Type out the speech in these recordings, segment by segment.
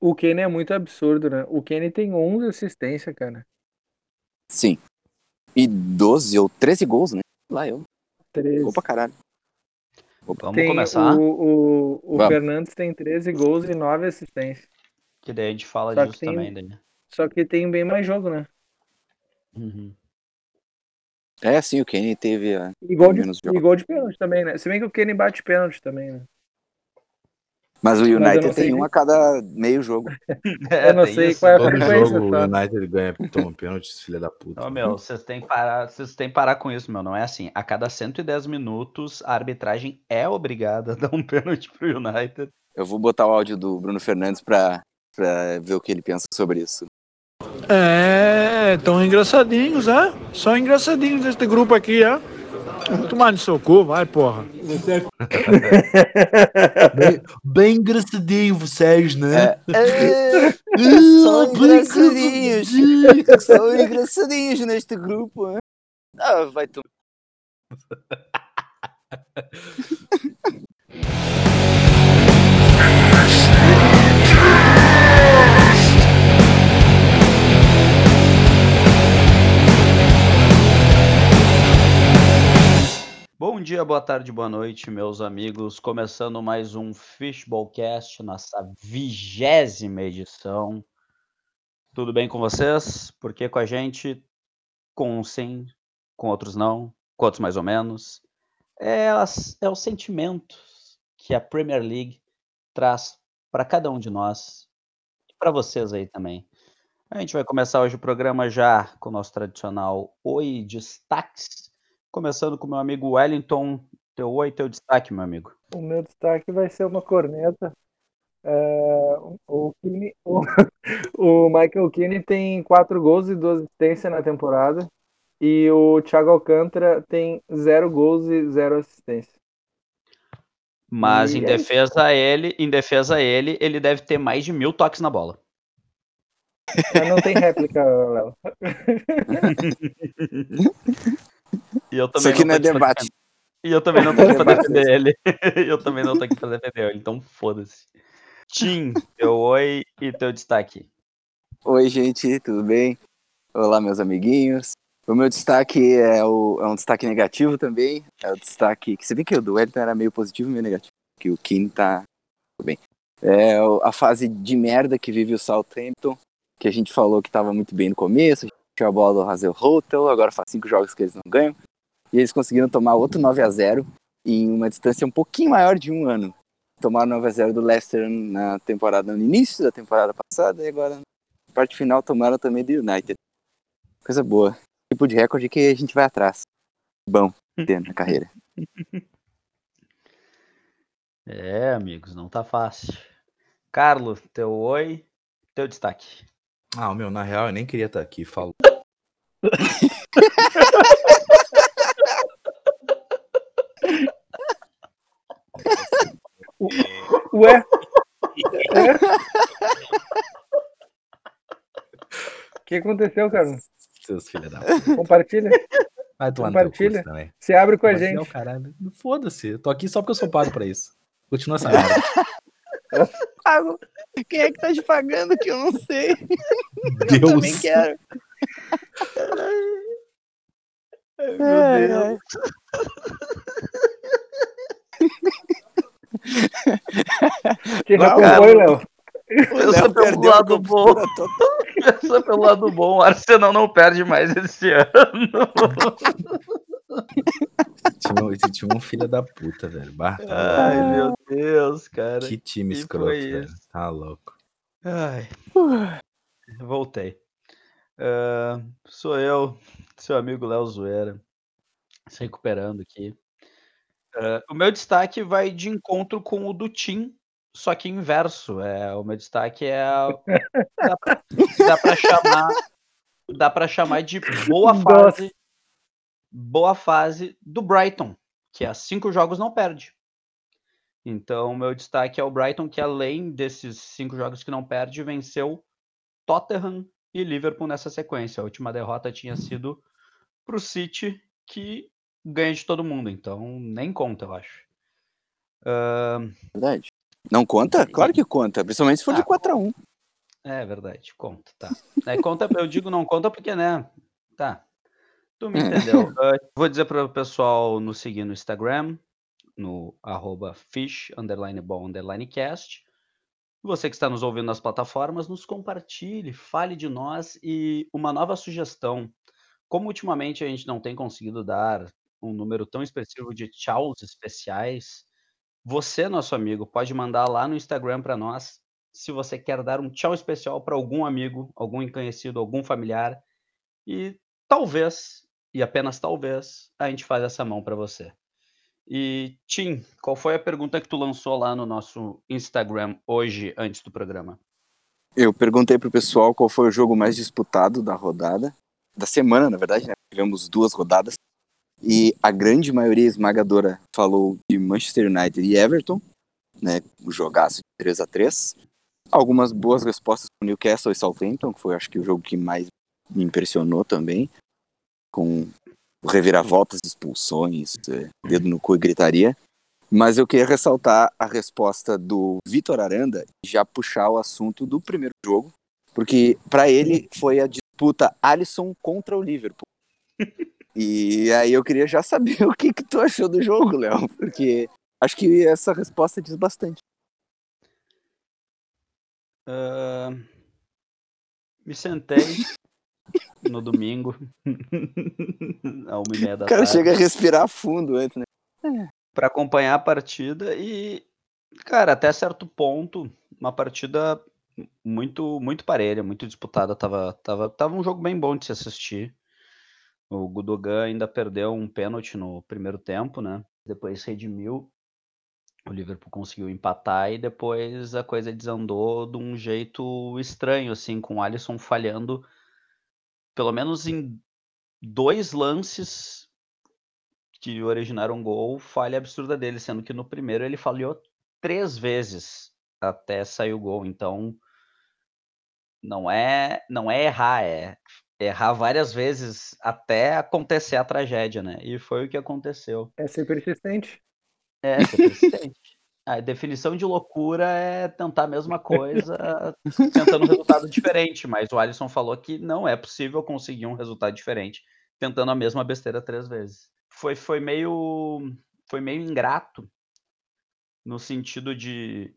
O Kenny é muito absurdo, né? O Kenny tem 11 assistências, cara. Sim. E 12 ou 13 gols, né? Lá eu. 13. Gol pra caralho. Vamos Tem começar? O, o, o Vamos. Fernandes tem 13 gols e 9 assistências. Que daí a gente fala Só que disso tem- também. Daí. Só que tem bem mais jogo, né? Uhum. É, sim, o Kenny teve a. E gol de, Menos jogo. e gol de pênalti também, né? Se bem que o Kenny bate pênalti também, né? Mas o não United sei tem um a cada meio jogo. É, Eu não sei isso. qual é a Todo frequência, jogo o tá? United ganha, toma pênalti, filha da puta. Ô, meu, vocês têm que parar, vocês têm que parar com isso, meu. Não é assim. A cada 110 minutos, a arbitragem é obrigada a dar um pênalti pro United. Eu vou botar o áudio do Bruno Fernandes pra, pra ver o que ele pensa sobre isso. É, tão engraçadinhos, é? Só engraçadinhos deste grupo aqui, é? Vamos tomar no seu cu, vai, porra. Bem, bem engraçadinho vocês, né? É, Ah, são engraçadinhos. engraçadinhos. São engraçadinhos neste grupo, né? Ah, vai tu. Bom dia, boa tarde, boa noite, meus amigos. Começando mais um Fishballcast, nossa vigésima edição. Tudo bem com vocês? Porque com a gente, com uns sim, com outros não, com outros mais ou menos. É, é os sentimentos que a Premier League traz para cada um de nós e para vocês aí também. A gente vai começar hoje o programa já com o nosso tradicional Oi Destaques. Começando com o meu amigo Wellington. Teu oi, teu destaque, meu amigo. O meu destaque vai ser uma corneta. É, o, Keane- o, o Michael Keane tem 4 gols e 2 assistências na temporada. E o Thiago Alcântara tem 0 gols e 0 assistência. Mas E em é isso. defesa a ele, em defesa a ele, ele deve ter mais de mil toques na bola. Mas não tem réplica, Léo. E eu Isso também aqui não é aqui pra debate. E eu também não tô aqui pra defender ele. eu também não tô aqui pra defender ele, então foda-se. Tim, teu oi e teu destaque. Oi, gente, tudo bem? Olá, meus amiguinhos. O meu destaque é, o- é um destaque negativo também. É o destaque que você vê que o do Wellington era meio positivo e meio negativo. Que o Keane tá tudo bem. É a fase de merda que vive o Southampton, que a gente falou que tava muito bem no começo. A tinha a bola do Hazel Hotel, agora faz cinco jogos que eles não ganham. E eles conseguiram tomar outro 9 a 0 em uma distância um pouquinho maior de um ano. Tomaram 9 a 0 do Leicester na temporada, no início da temporada passada, e agora na parte final tomaram também do United. Coisa boa. Tipo de recorde que a gente vai atrás. Bom, ter na carreira. É, amigos, não tá fácil. Carlos, teu oi, teu destaque. Ah, meu, na real, eu nem queria estar aqui. Falo. Ué? É? O que aconteceu, cara? Seus filha da puta. Compartilha. Vai tomar no teu Compartilha. curso também. Se abre com a gente. caralho. Foda-se. Eu tô aqui só porque eu sou pago pra isso. Continua essa merda. Quem é que tá te pagando que eu não sei? Eu também Deus. quero. Meu Deus. Que Não, recompõe, Léo. Eu sou pelo lado bom. total. Só pelo lado bom, o Arsenal não perde mais esse ano. Tinha, esse time é um filho da puta, velho. Bah, tá Ai, meu Deus, cara. Que time que escroto, velho. isso? Tá louco. Ai. Voltei. Ah, sou eu, seu amigo Léo Zoeira, se recuperando aqui. Ah, o meu destaque vai de encontro com o do Tim, só que inverso. É, o meu destaque é. Dá pra, dá pra chamar. Dá pra chamar de boa Nossa. fase. Boa fase do Brighton, que há cinco jogos não perde. Então, meu destaque é o Brighton, que além desses cinco jogos que não perde, venceu Tottenham e Liverpool nessa sequência. A última derrota tinha sido para o City, que ganha de todo mundo, então nem conta, eu acho. Ahn, Verdade. Não conta? Claro que conta, principalmente se for de Ah, 4x1. É verdade, conta, tá. É, conta, eu digo não conta porque, né? Tá. Tu me entendeu. Ah, vou dizer para o pessoal nos seguir no Instagram, no arroba fish, underline underline cast. Você que está nos ouvindo nas plataformas, nos compartilhe, fale de nós e uma nova sugestão. Como ultimamente a gente não tem conseguido dar um número tão expressivo de tchauz especiais, você, nosso amigo, pode mandar lá no Instagram para nós se você quer dar um tchau especial para algum amigo, algum conhecido, algum familiar. E talvez, e apenas talvez, a gente faz essa mão para você. E, Tim, qual foi a pergunta que tu lançou lá no nosso Instagram hoje, antes do programa? Eu perguntei pro pessoal qual foi o jogo mais disputado da rodada, da semana, na verdade, né? Tivemos duas rodadas. E a grande maioria esmagadora falou de Manchester United e Everton, né? O jogaço de 3 a 3 Algumas boas respostas com Newcastle e Southampton, que foi acho que o jogo que mais me impressionou também, com reviravoltas, expulsões, é, dedo no cu e gritaria. Mas eu queria ressaltar a resposta do Vitor Aranda e já puxar o assunto do primeiro jogo, porque para ele foi a disputa Alisson contra o Liverpool. E aí eu queria já saber o que, que tu achou do jogo, Léo, porque acho que essa resposta diz bastante. Ah, me sentei no domingo, à uma e meia da O cara tarde. chega a respirar fundo antes, né? para acompanhar a partida e, cara, até certo ponto, uma partida muito muito parelha, muito disputada, tava, tava, tava um jogo bem bom de se assistir. O Gudogan ainda perdeu um pênalti no primeiro tempo, né? Depois redimiu. O Liverpool conseguiu empatar e depois a coisa desandou de um jeito estranho, assim, com o Alisson falhando, pelo menos em dois lances que originaram um gol, falha absurda dele, sendo que no primeiro ele falhou três vezes até sair o gol. Então, não é, não é errar, é errar várias vezes até acontecer a tragédia, né? E foi o que aconteceu. É ser persistente. É, ser persistente. A definição de loucura é tentar a mesma coisa, tentando um resultado diferente, mas o Alisson falou que não é possível conseguir um resultado diferente tentando a mesma besteira três vezes. Foi, foi meio foi meio ingrato no sentido de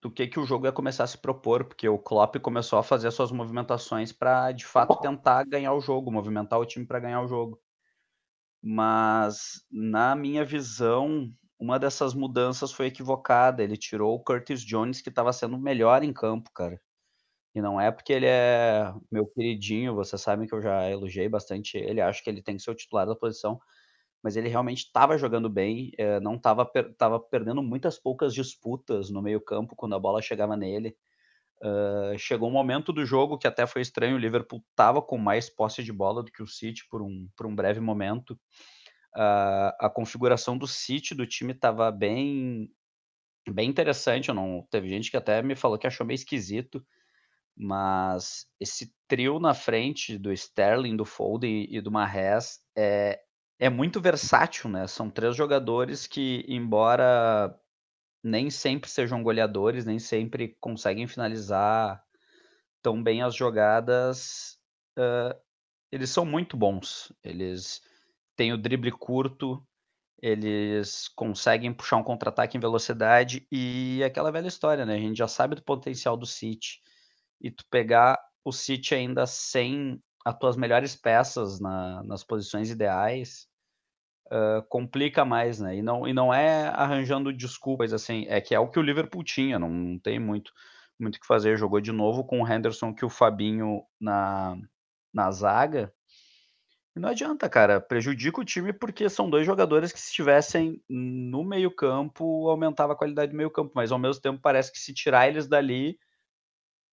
do que que o jogo ia começar a se propor, porque o Klopp começou a fazer suas movimentações para de fato tentar ganhar o jogo, movimentar o time para ganhar o jogo. Mas na minha visão, uma dessas mudanças foi equivocada. Ele tirou o Curtis Jones, que estava sendo melhor em campo, cara. E não é porque ele é meu queridinho, vocês sabem que eu já elogiei bastante ele, acho que ele tem que ser o titular da posição, mas ele realmente estava jogando bem, eh, não estava per perdendo muitas poucas disputas no meio-campo quando a bola chegava nele. Hã, chegou um momento do jogo que até foi estranho, o Liverpool estava com mais posse de bola do que o City por um por um breve momento. A a configuração do City, do time, estava bem bem interessante, eu não teve gente que até me falou que achou meio esquisito, mas esse trio na frente do Sterling, do Foden e do Mahrez é é muito versátil, né, são 3 jogadores que, embora nem sempre sejam goleadores, nem sempre conseguem finalizar tão bem as jogadas, hã, eles são muito bons. Eles têm o drible curto, eles conseguem puxar um contra-ataque em velocidade e aquela velha história, né, a gente já sabe do potencial do City, e tu pegar o City ainda sem as tuas melhores peças na nas posições ideais, hã, complica mais, né, e não e não é arranjando desculpas, assim, é que é o que o Liverpool tinha, não tem muito muito que fazer, jogou de novo com o Henderson que o Fabinho na na zaga, não adianta, cara, prejudica o time, porque são 2 jogadores que se estivessem no meio-campo, aumentava a qualidade do meio-campo, mas ao mesmo tempo parece que se tirar eles dali,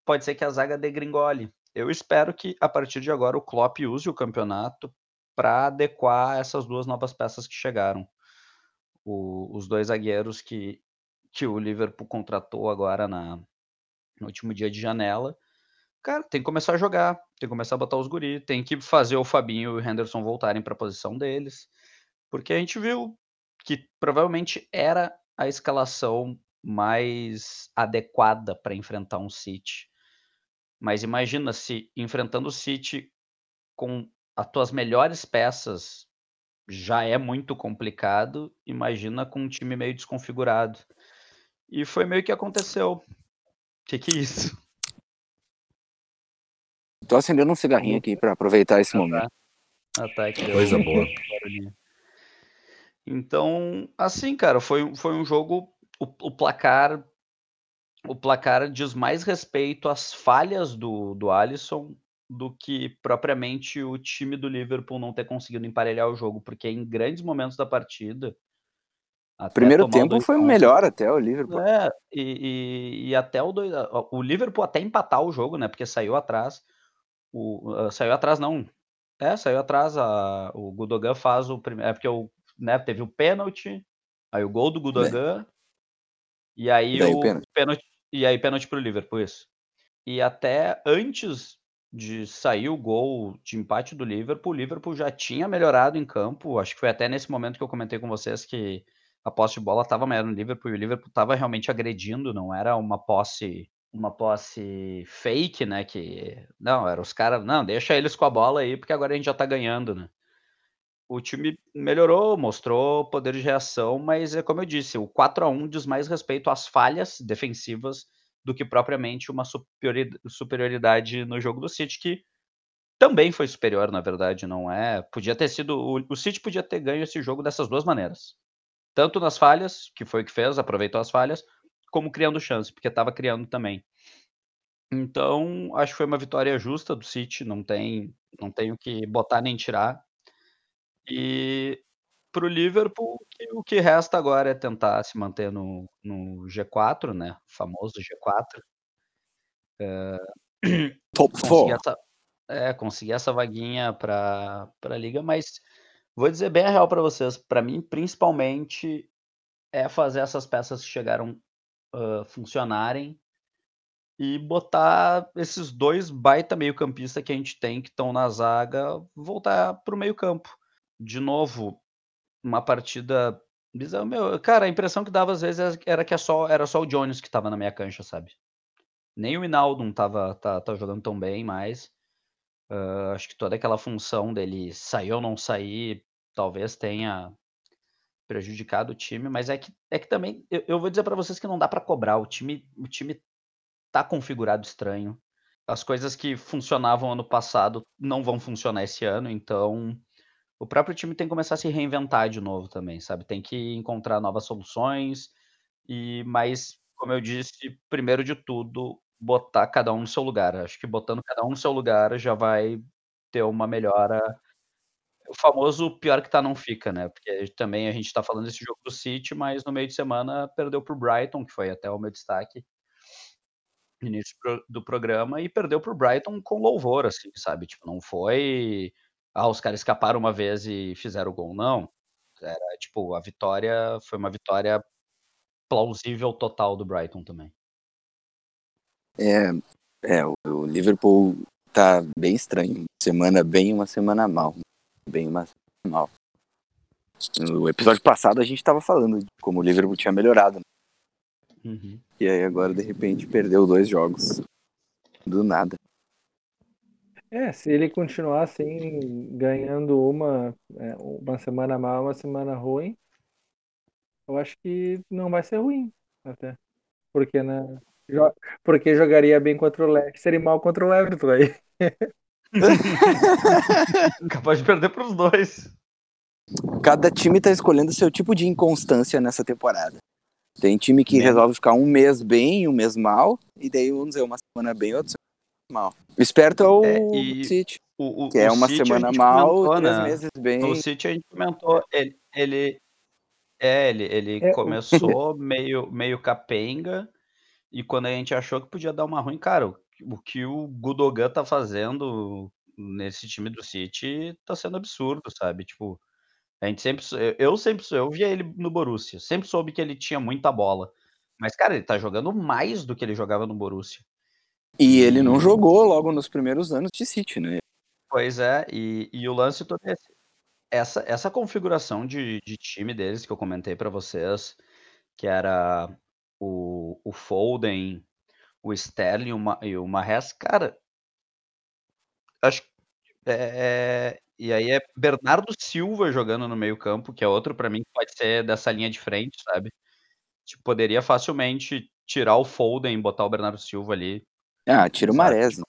pode ser que a zaga degringole. Eu espero que a partir de agora o Klopp use o campeonato pra adequar essas 2 novas peças que chegaram. O os 2 zagueiros que que o Liverpool contratou agora na no último dia de janela, cara, tem que começar a jogar, tem que começar a botar os guri, tem que fazer o Fabinho e o Henderson voltarem pra posição deles, porque a gente viu que provavelmente era a escalação mais adequada para enfrentar um City. Mas imagina se enfrentando o City com as tuas melhores peças já é muito complicado, imagina com um time meio desconfigurado. E foi meio que aconteceu. Que que é isso? Tô acendendo um cigarrinho aqui pra aproveitar esse Ah, momento. tá. Ah, tá, é que deu Coisa um boa. Então, assim, cara, foi um foi um jogo o o placar o placar diz mais respeito às falhas do do Alisson, do que propriamente o time do Liverpool não ter conseguido emparelhar o jogo, porque em grandes momentos da partida até Primeiro o tempo 2 foi 1 melhor até o Liverpool. É, e e e até o 2 a o Liverpool até empatar o jogo, né, porque saiu atrás, o hã, saiu atrás não é, saiu atrás, a o Gundogan faz o prime é porque o né, teve o pênalti, aí o gol do É. Gundogan, e E aí daí o pênalti. pênalti e aí pênalti para o Liverpool, isso. E até antes de sair o gol de empate do Liverpool, o Liverpool já tinha melhorado em campo, acho que foi até nesse momento que eu comentei com vocês que a posse de bola estava maior no Liverpool e o Liverpool estava realmente agredindo, não era uma posse uma posse fake, né, que não, era os cara: "Não, deixa eles com a bola aí, porque agora a gente já tá ganhando, né". O time melhorou, mostrou poder de reação, mas é como eu disse, o 4 a 1 diz mais respeito às falhas defensivas do que propriamente uma superiori superioridade no jogo do City, que também foi superior, na verdade, não é podia ter sido o o City podia ter ganho esse jogo dessas 2 maneiras, tanto nas falhas, que foi o que fez, aproveitou as falhas, como criando chance, porque estava criando também. Então, acho que foi uma vitória justa do City, não tem não tem o que botar nem tirar. E para o Liverpool, o que resta agora é tentar se manter no no G4, né, o famoso G4. Hã, Top conseguir 4. essa é, conseguir essa vaguinha pra pra liga, mas vou dizer bem a real pra vocês, pra mim, principalmente, é fazer essas peças que chegaram, hã, funcionarem e botar esses 2 baita meio-campista que a gente tem, que estão na zaga, voltar para o meio-campo. De novo, uma partida meu, cara, a impressão que dava às vezes era que é só era só o Jones que estava na meia cancha, sabe. Nem o Wijnaldum estava tá tá jogando tão bem mais. Hã, acho que toda aquela função dele sair ou não sair, talvez tenha prejudicado o time, mas é que é que também eu eu vou dizer pra vocês que não dá pra cobrar, o time o time tá configurado estranho. As coisas que funcionavam ano passado não vão funcionar esse ano, então o próprio time tem que começar a se reinventar de novo também, sabe, tem que encontrar novas soluções, e mas, como eu disse, primeiro de tudo, botar cada um no seu lugar. Acho que botando cada um no seu lugar já vai ter uma melhora o famoso pior que tá não fica, né, porque também a gente tá falando desse jogo do City, mas no meio de semana perdeu para o Brighton, que foi até o meu destaque no início pro do programa, e perdeu para o Brighton com louvor, assim, sabe, tipo, não foi: "Ah, os caras escaparam uma vez e fizeram o gol", não. Era tipo, a vitória foi uma vitória plausível total do Brighton também. É, é, o Liverpool tá bem estranho, semana bem, uma semana mal, bem, semana mal. No episódio passado a gente estava falando de como o Liverpool tinha melhorado, Uhum. e aí agora de repente perdeu 2 jogos, do nada. É, se ele continuar assim, ganhando uma, é, uma semana mal, uma semana ruim, eu acho que não vai ser ruim, até. Porque, né, jo porque jogaria bem contra o Leicester e mal contra o Everton aí. Capaz de perder para os 2. Cada time tá escolhendo seu tipo de inconstância nessa temporada. Tem time que Mesmo. resolve ficar um mês bem e um mês mal, e daí vamos dizer, uma semana bem e outra semana mal. O esperto é o É, City, O o que é o uma City semana mal, comentou, três né, meses bem. no City a gente comentou, ele ele é, ele ele É, o começou meio meio capenga, e quando a gente achou que podia dar uma ruim, cara, o o que o Gundogan tá fazendo nesse time do City tá sendo absurdo, sabe, tipo, a gente sempre eu sempre eu via ele no Borussia, sempre soube que ele tinha muita bola, mas, cara, ele tá jogando mais do que ele jogava no Borussia. E ele não jogou logo nos primeiros anos de City, né? Pois é, e e o lance todo é esse. Essa essa configuração de de time deles que eu comentei pra vocês, que era o, o Foden, o Sterling e o Ma- e o Mahrez, cara, acho que é, e aí é Bernardo Silva jogando no meio campo, que é outro pra mim que pode ser dessa linha de frente, sabe? Tipo, poderia facilmente tirar o Foden e botar o Bernardo Silva ali. Ah, tira o? Marés, né?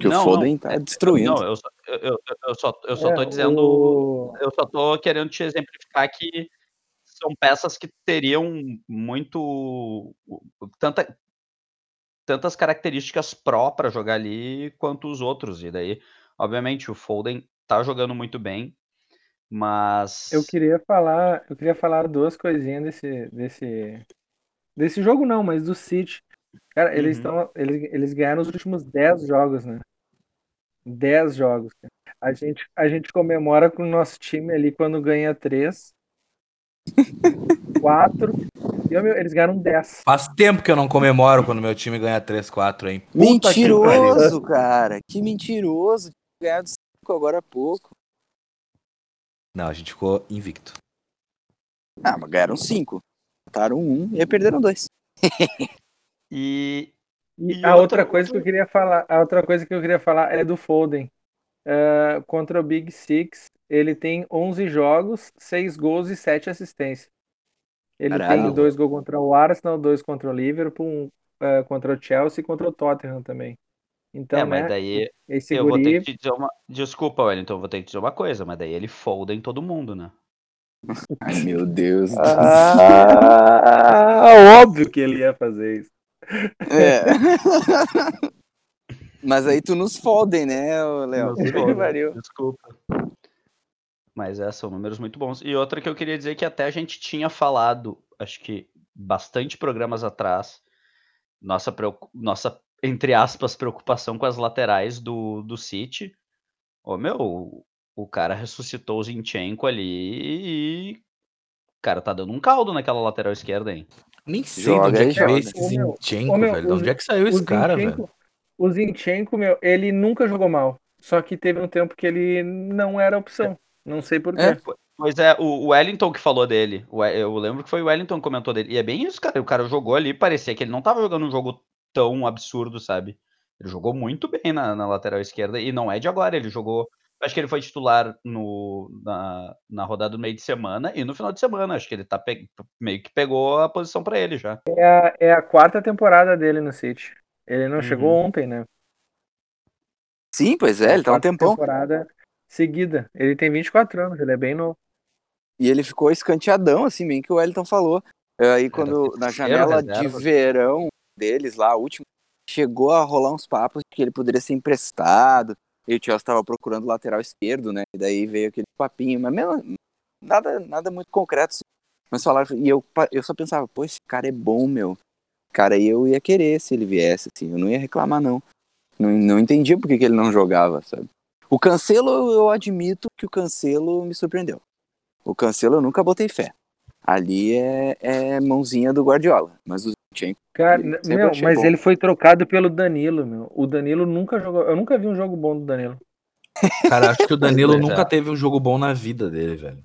Que Não, o Foden não, tá é- destruindo. Não, eu só, eu, eu- eu só, eu só É, tô dizendo. o- Eu só tô querendo te exemplificar que são peças que teriam muito. Tanta, tantas características pró pra jogar ali quanto os outros. E daí, obviamente, o Foden tá jogando muito bem, mas. Eu queria falar, eu queria falar duas coisinhas desse, desse, desse jogo não, mas do City. Cara, eles Uhum. estão, eles, eles ganharam os últimos 10 jogos, né? 10 jogos. A gente, a gente comemora com o nosso time ali quando ganha 3, 4, ó, meu, eles ganharam 10. Faz tempo que eu não comemoro quando meu time ganha 3-4, hein? Puta que. Mentiroso, cara. Que mentiroso. Ganhar do 5 agora há pouco. Não, a gente ficou invicto. Ah, mas ganharam 5. Botaram um e perderam dois. E, E, a outra coisa que eu queria falar, a outra coisa que eu queria falar é do Foden. É, contra o Big Six, ele tem 11 jogos, 6 gols e 7 assistências. Ele Caralho. tem dois gols contra o Arsenal, dois contra o Liverpool, um, é, contra o Chelsea e contra o Tottenham também. Então, é, mas né, daí esse eu vou ter guri, que te dizer uma. Desculpa, Wellington, eu vou ter que te dizer uma coisa, mas daí ele folda em todo mundo, né? Ai, meu Deus. do Ah, óbvio que ele ia fazer isso. É. Mas aí tu nos fodem, né, Léo? Desculpa. Mas é, são números muito bons. E outra que eu queria dizer que até a gente tinha falado, acho que bastante programas atrás, nossa, nossa entre aspas, preocupação com as laterais do, do City. Ô, meu, o- cara ressuscitou o Zinchenko ali e. Cara, tá dando um caldo naquela lateral esquerda, hein? Nem sei Joga de onde é que veio esse Zinchenko, ô, meu, velho. De onde é que saiu esse cara, Zinchenko- velho? O Zinchenko, meu, ele nunca jogou mal. Só que teve um tempo que ele não era opção. Não sei por quê. É. Pois é, o Wellington que falou dele. Eu lembro que foi o Wellington que comentou dele. E é bem isso, cara. O cara jogou ali, parecia que ele não tava jogando um jogo tão absurdo, sabe? Ele jogou muito bem na, na lateral esquerda. E não é de agora. Ele jogou. Acho que ele foi titular no, na, na rodada do meio de semana e no final de semana. Acho que ele tá pe- meio que pegou a posição pra ele já. É a, é a quarta temporada dele no City. Ele não Uhum. chegou ontem, né? Sim, pois é, ele tá um quarta tempão. temporada seguida. Ele tem 24 anos, ele é bem novo. E ele ficou escanteadão, assim, bem que o Wellington falou. Aí quando na janela de verão deles lá, a última, chegou a rolar uns papos de que ele poderia ser emprestado. E o Chelsea estava procurando lateral esquerdo, né? E daí veio aquele papinho, mas mesmo, nada, nada muito concreto. Assim. Mas falaram, e eu, eu só pensava, pô, esse cara é bom, meu. Cara, eu ia querer se ele viesse, assim, eu não ia reclamar, não. Não, não entendia por que, que ele não jogava, sabe? O Cancelo, eu admito que o Cancelo me surpreendeu. O Cancelo eu nunca botei fé. Ali é, é mãozinha do Guardiola. Mas o Zinchenko, Cara, meu, mas bom. ele foi trocado pelo Danilo, meu. O Danilo nunca jogou. Eu nunca vi um jogo bom do Danilo. Cara, acho que o Danilo é. nunca teve um jogo bom na vida dele, velho.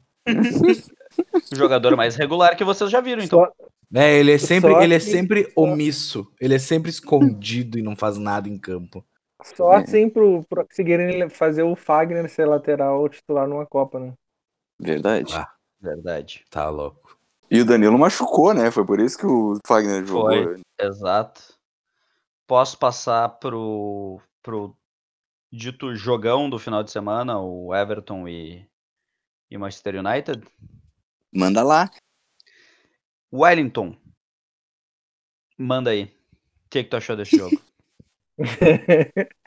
O jogador mais regular que vocês já viram, então. Só, É, ele é sempre, Só ele é sempre omisso. Ele é sempre escondido e não faz nada em campo. Só É. assim pro, pro conseguirem fazer o Fagner ser lateral ou titular numa Copa, né? verdade. Ah. Verdade. Tá louco. E o Danilo machucou, né? Foi por isso que o Fagner jogou. Foi. Exato. Posso passar pro, pro dito jogão do final de semana, o Everton e, e Manchester United? Manda lá. Wellington, manda aí. O que, que tu achou desse jogo?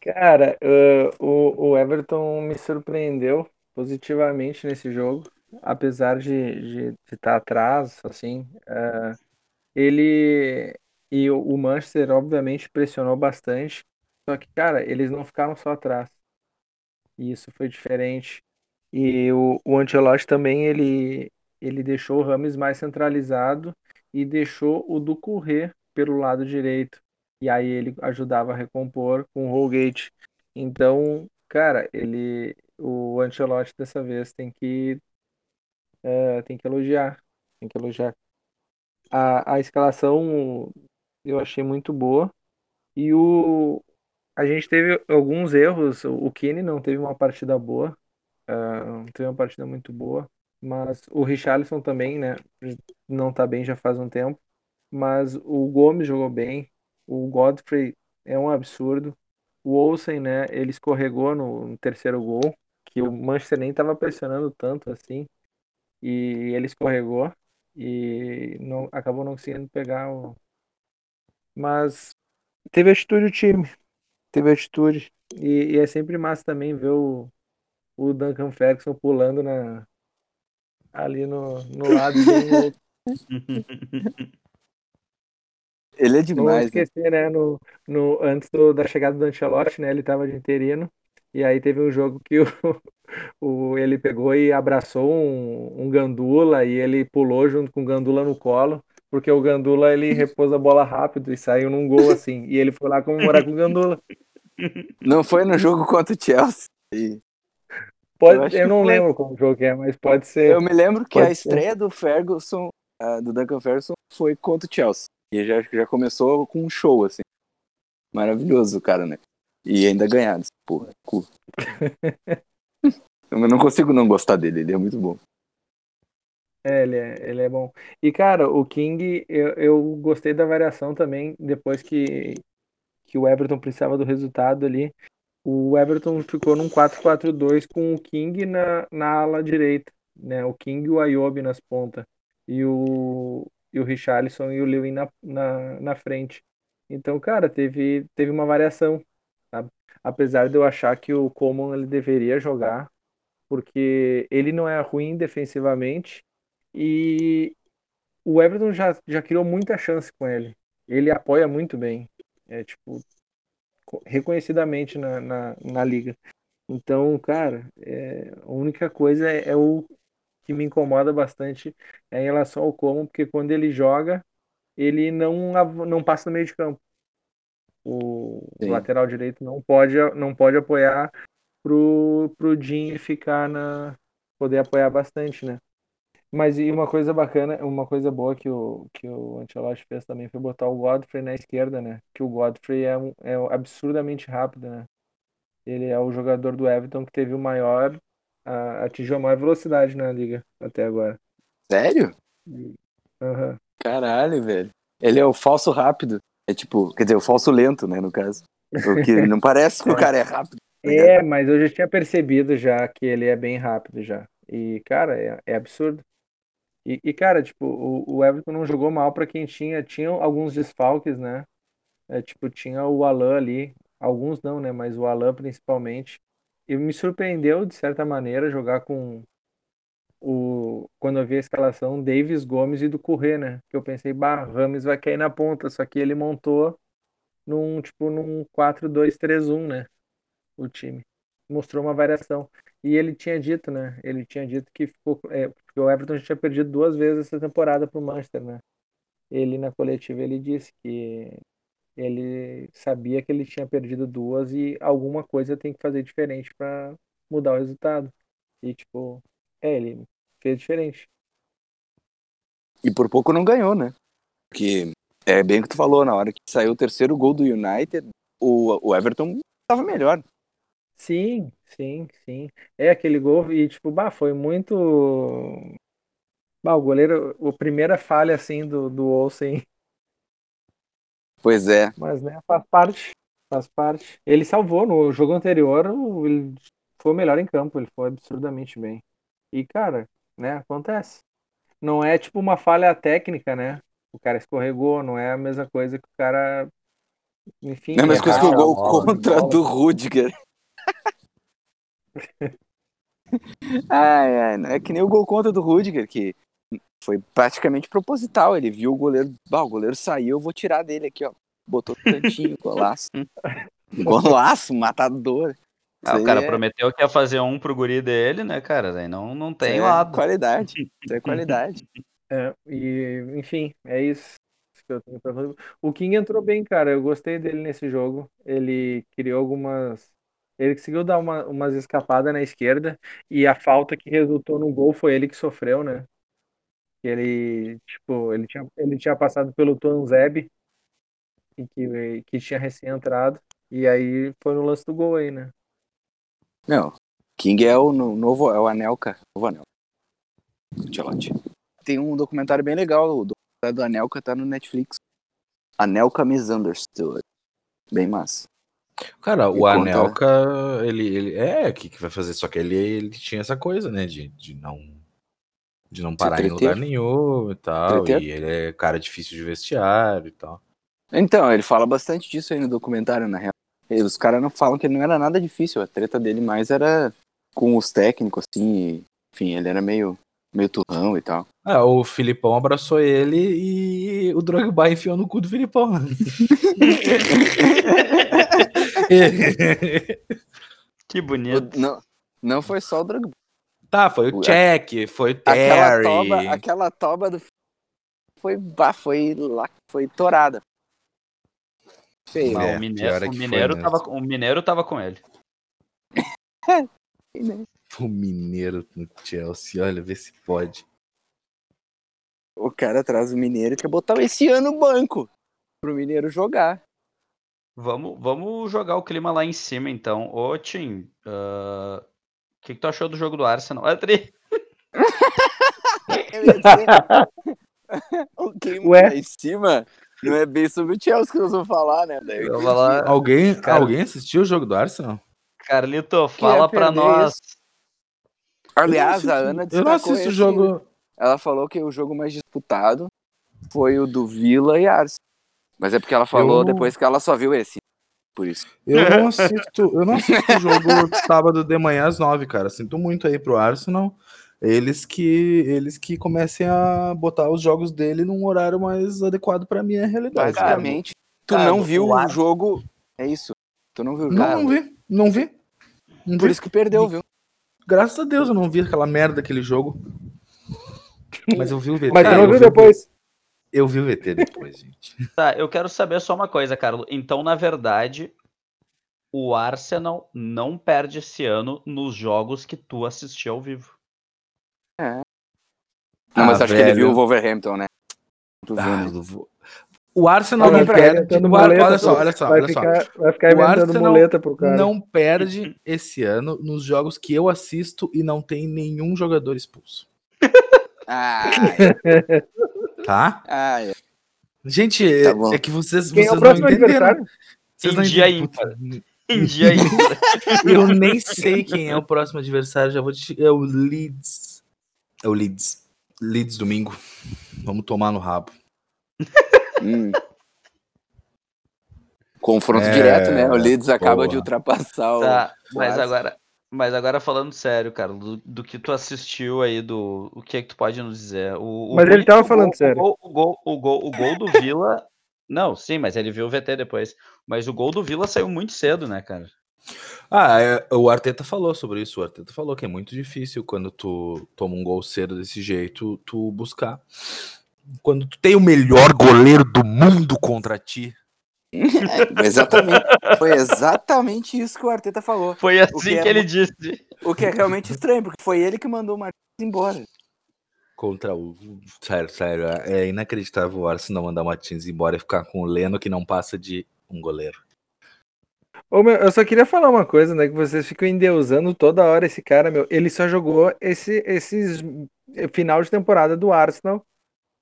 Cara, eh, o, o Everton me surpreendeu positivamente nesse jogo, apesar de estar atrás, assim, eh, ele e o, Manchester obviamente pressionou bastante, só que, cara, eles não ficaram só atrás, e isso foi diferente, e o, o também, ele, ele deixou o Rames mais centralizado e deixou o Doucouré pelo lado direito, e aí ele ajudava a recompor com o Holgate. Então, cara, ele, o Ancelotti dessa vez tem que, é, tem que elogiar, tem que elogiar. a, a escalação eu achei muito boa. E o, a gente teve alguns erros. O Kine não teve uma partida boa. Uh, teve uma partida muito boa. Mas o Richarlison também, né? Não tá bem já faz um tempo. Mas o Gomes jogou bem. O Godfrey é um absurdo. O Olsen, né? Ele escorregou no, no terceiro gol. Que o Manchester nem tava pressionando tanto assim. E ele escorregou. E não, acabou não conseguindo pegar o. Mas teve atitude o time. Teve atitude. E, e é sempre massa também ver o, o Duncan Ferguson pulando na, ali no, no lado dele. Ele é Não demais, né? esquecer, né? No, no, antes do- da chegada do Ancelotti, né? Ele tava de interino. E aí teve um jogo que o, o, ele pegou e abraçou um, um Gandula e ele pulou junto com o Gandula no colo. Porque o Gandula ele repôs a bola rápido e saiu num gol assim. E ele foi lá comemorar com o Gandula. Não foi no jogo contra o Chelsea. Eu Pode, eu, que não lembro como jogo é, mas pode ser. Eu me lembro que a ser. estreia do Ferguson, ah, do Duncan Ferguson, foi contra o Chelsea. E já, já começou com um show, assim. Maravilhoso o cara, né? E ainda ganharam. Porra, cu. Eu não consigo não gostar dele, ele é muito bom. É, ele é, ele é bom. E, cara, o King, eu, eu gostei da variação também, depois que, que o Everton precisava do resultado ali. O Everton ficou num 4-4-2 com o King na, na ala direita, né? O King e o Ayobi nas pontas. E o, o Richarlison e o Lewin na, na, na frente. Então, cara, teve, teve uma variação? Apesar de eu achar que o Coman ele deveria jogar, porque ele não é ruim defensivamente e o Everton já, já criou muita chance com ele. Ele apoia muito bem. É tipo, co- reconhecidamente na, na, na liga. Então, cara, é, a única coisa é, é o que me incomoda bastante é em relação ao Como, porque quando ele joga, ele não, não passa no meio de campo. O Sim. lateral direito não pode, não pode apoiar pro, pro Dinho ficar na. poder apoiar bastante, né? Mas e uma coisa bacana, uma coisa boa que o, que o Ancelotti fez também foi botar o Godfrey na esquerda, né? Que o Godfrey é, um, é absurdamente rápido, né? Ele é o jogador do Everton que teve o maior, a, atingiu a maior velocidade na liga até agora. Sério? Aham. Caralho, velho. Ele é o falso rápido. É tipo, quer dizer, o falso lento, né, no caso. O que não parece que o cara é rápido. É, mas eu já tinha percebido já que ele é bem rápido já. E, cara, é, é absurdo. E, e, cara, tipo, o, o Everton não jogou mal pra quem tinha, tinha alguns desfalques, né? É, tipo, tinha o Alan ali, alguns não, né? Mas o Alan principalmente. E me surpreendeu, de certa maneira, jogar com o. Quando eu vi a escalação, Davis, Gomes e do Corrêa, né? Que eu pensei, bah, Rames vai cair na ponta, só que ele montou num, tipo, num 4-2-3-1, né? O time. Mostrou uma variação. E ele tinha dito, né? Ele tinha dito que ficou. É, porque o Everton tinha perdido duas vezes essa temporada pro Manchester, né? Ele na coletiva ele disse que ele sabia que ele tinha perdido duas e alguma coisa tem que fazer diferente para mudar o resultado. E tipo, é, ele fez diferente. E por pouco não ganhou, né? Porque é bem o que tu falou, na hora que saiu o terceiro gol do United, o, o Everton tava melhor. Sim, sim, sim. É aquele gol e tipo, bah, foi muito Bah, o goleiro, a primeira falha assim do, do Olsen, Pois é. mas né, faz parte, faz parte. Ele salvou no jogo anterior, ele foi o melhor em campo, ele foi absurdamente bem. E cara, né, acontece. Não é tipo uma falha técnica, né? O cara escorregou, não é a mesma coisa que o cara, enfim, Não é a mesma coisa que o gol contra bola. do Rudiger. ai, ai, não é que nem o gol contra do Rudiger, que foi praticamente proposital. Ele viu o goleiro, bah, o goleiro saiu, eu vou tirar dele aqui, ó. Botou no cantinho, golaço. Golaço, matador. Ah, o cara é- prometeu que ia fazer um pro guri dele, né, cara? Daí não, não tem é lado. qualidade. Isso é qualidade. É, e enfim, é isso que eu tenho pra falar. O King entrou bem, cara. Eu gostei dele nesse jogo. Ele criou algumas. Ele conseguiu dar uma, umas escapadas na esquerda e a falta que resultou no gol foi ele que sofreu, né? Que ele, tipo, ele tinha, ele tinha passado pelo Tom Zeb, e que, que tinha recém-entrado. E aí foi no lance do gol aí, né? Não. King é o no- novo, é o Anelka. Novo Anelka. Ancelotti. Tem um documentário bem legal. O documentário do Anelka tá no Netflix. Anelka Misunderstood. Bem massa. Cara, E o conta- Anelka, ele, ele é, o que, que vai fazer? Só que ele, ele tinha essa coisa, né, de, de não de não parar em lugar nenhum e tal, Treter. e ele é cara difícil de vestiário e tal. Então, ele fala bastante disso aí no documentário, na real. Os caras não falam que ele não era nada difícil. A treta dele mais era com os técnicos, assim. e, enfim, ele era meio, meio turrão e tal. Ah, o Filipão abraçou ele e o Drogba enfiou no cu do Filipão. Que bonito. O- não, não foi só o Drogba. Tá, foi o Check, foi o Aquela Terry. toba, aquela toba do foi, bah, foi lá, foi torada. Feio. Não, É, o Mineiro, o, foi mineiro mesmo. tava, com- o Mineiro tava com ele. O Mineiro no Chelsea, olha, vê se pode. O cara traz o Mineiro e quer botar esse ano no banco pro Mineiro jogar. Vamos, vamos jogar o clima lá em cima, então. Ô, Tim, o que, que tu achou do jogo do Arsenal? Tri, Eu ia dizer, o clima Ué? em cima não é bem sobre o Chelsea que nós vamos falar, né? Daí, eu vou lá. Alguém, Cara- alguém assistiu o jogo do Arsenal? Carlito, fala pra nós. Aliás, Eu não a Ana Eu não assisto o esse- jogo. Ela falou que o jogo mais disputado foi o do Vila e Arsenal. Mas é porque ela falou Eu- depois que ela só viu esse. Por isso. Eu não assisto, eu não assisto o jogo sábado de manhã às nove, cara. Sinto muito aí pro Arsenal. Eles que eles que comecem a botar os jogos dele num horário mais adequado pra minha realidade. cara. Basicamente, tu cara, não viu o Ar- jogo. É isso. Tu não viu o jogo. Não, não vi, não vi. Não Por vi. isso que perdeu, viu? Graças a Deus eu não vi aquela merda daquele jogo. Mas eu vi o VT. Mas tu Cara, não eu viu depois? Eu vi o VT depois, gente. Tá, eu quero saber só uma coisa, Carlos. Então, na verdade, o Arsenal não perde esse ano nos jogos que tu assistiu ao vivo. Não, mas Ah, acho que ele velho. viu o Wolverhampton, né? Ah, vou- O Arsenal não perde. o muleta, Olha só, olha só, vai olha só. ficar, Vai ficar O inventando Arsenal muleta pro cara. Não perde esse ano nos jogos que eu assisto e não tem nenhum jogador expulso. Ah, Tá? ah, é. Gente, Tá é- bom. é que vocês, Quem é vocês o não próximo entenderam. adversário? Vocês Em não entenderam. ímpar. Em dia aí. Eu nem sei quem é o próximo adversário, já vou te. É o Leeds. É o Leeds. Leeds domingo. Vamos tomar no rabo. Hum. Confronto É, direto, né? O Leeds acaba boa. de ultrapassar o. Tá, mas agora, mas agora falando sério, cara, do, do que tu assistiu aí, do o que é que tu pode nos dizer? O, o Mas ele tava o falando gol- sério. O gol, o, gol, o, gol, o gol do Vila. Não, sim, mas ele viu o VT depois. Mas o gol do Vila saiu muito cedo, né, cara? Ah, é, o Arteta falou sobre isso. O Arteta falou que é muito difícil quando tu toma um gol cedo desse jeito, tu buscar. Quando tu tem o melhor goleiro do mundo contra ti. É, exatamente. Foi exatamente isso que o Arteta falou. Foi assim que é que ele mu- disse. O que é realmente estranho, porque foi ele que mandou o Martins embora. Contra o. Sério, sério. É inacreditável o Arsenal mandar o Martins embora e ficar com o Leno que não passa de um goleiro. Ô, meu, eu só queria falar uma coisa, né? Que vocês ficam endeusando toda hora esse cara, meu. Ele só jogou esse, esses final de temporada do Arsenal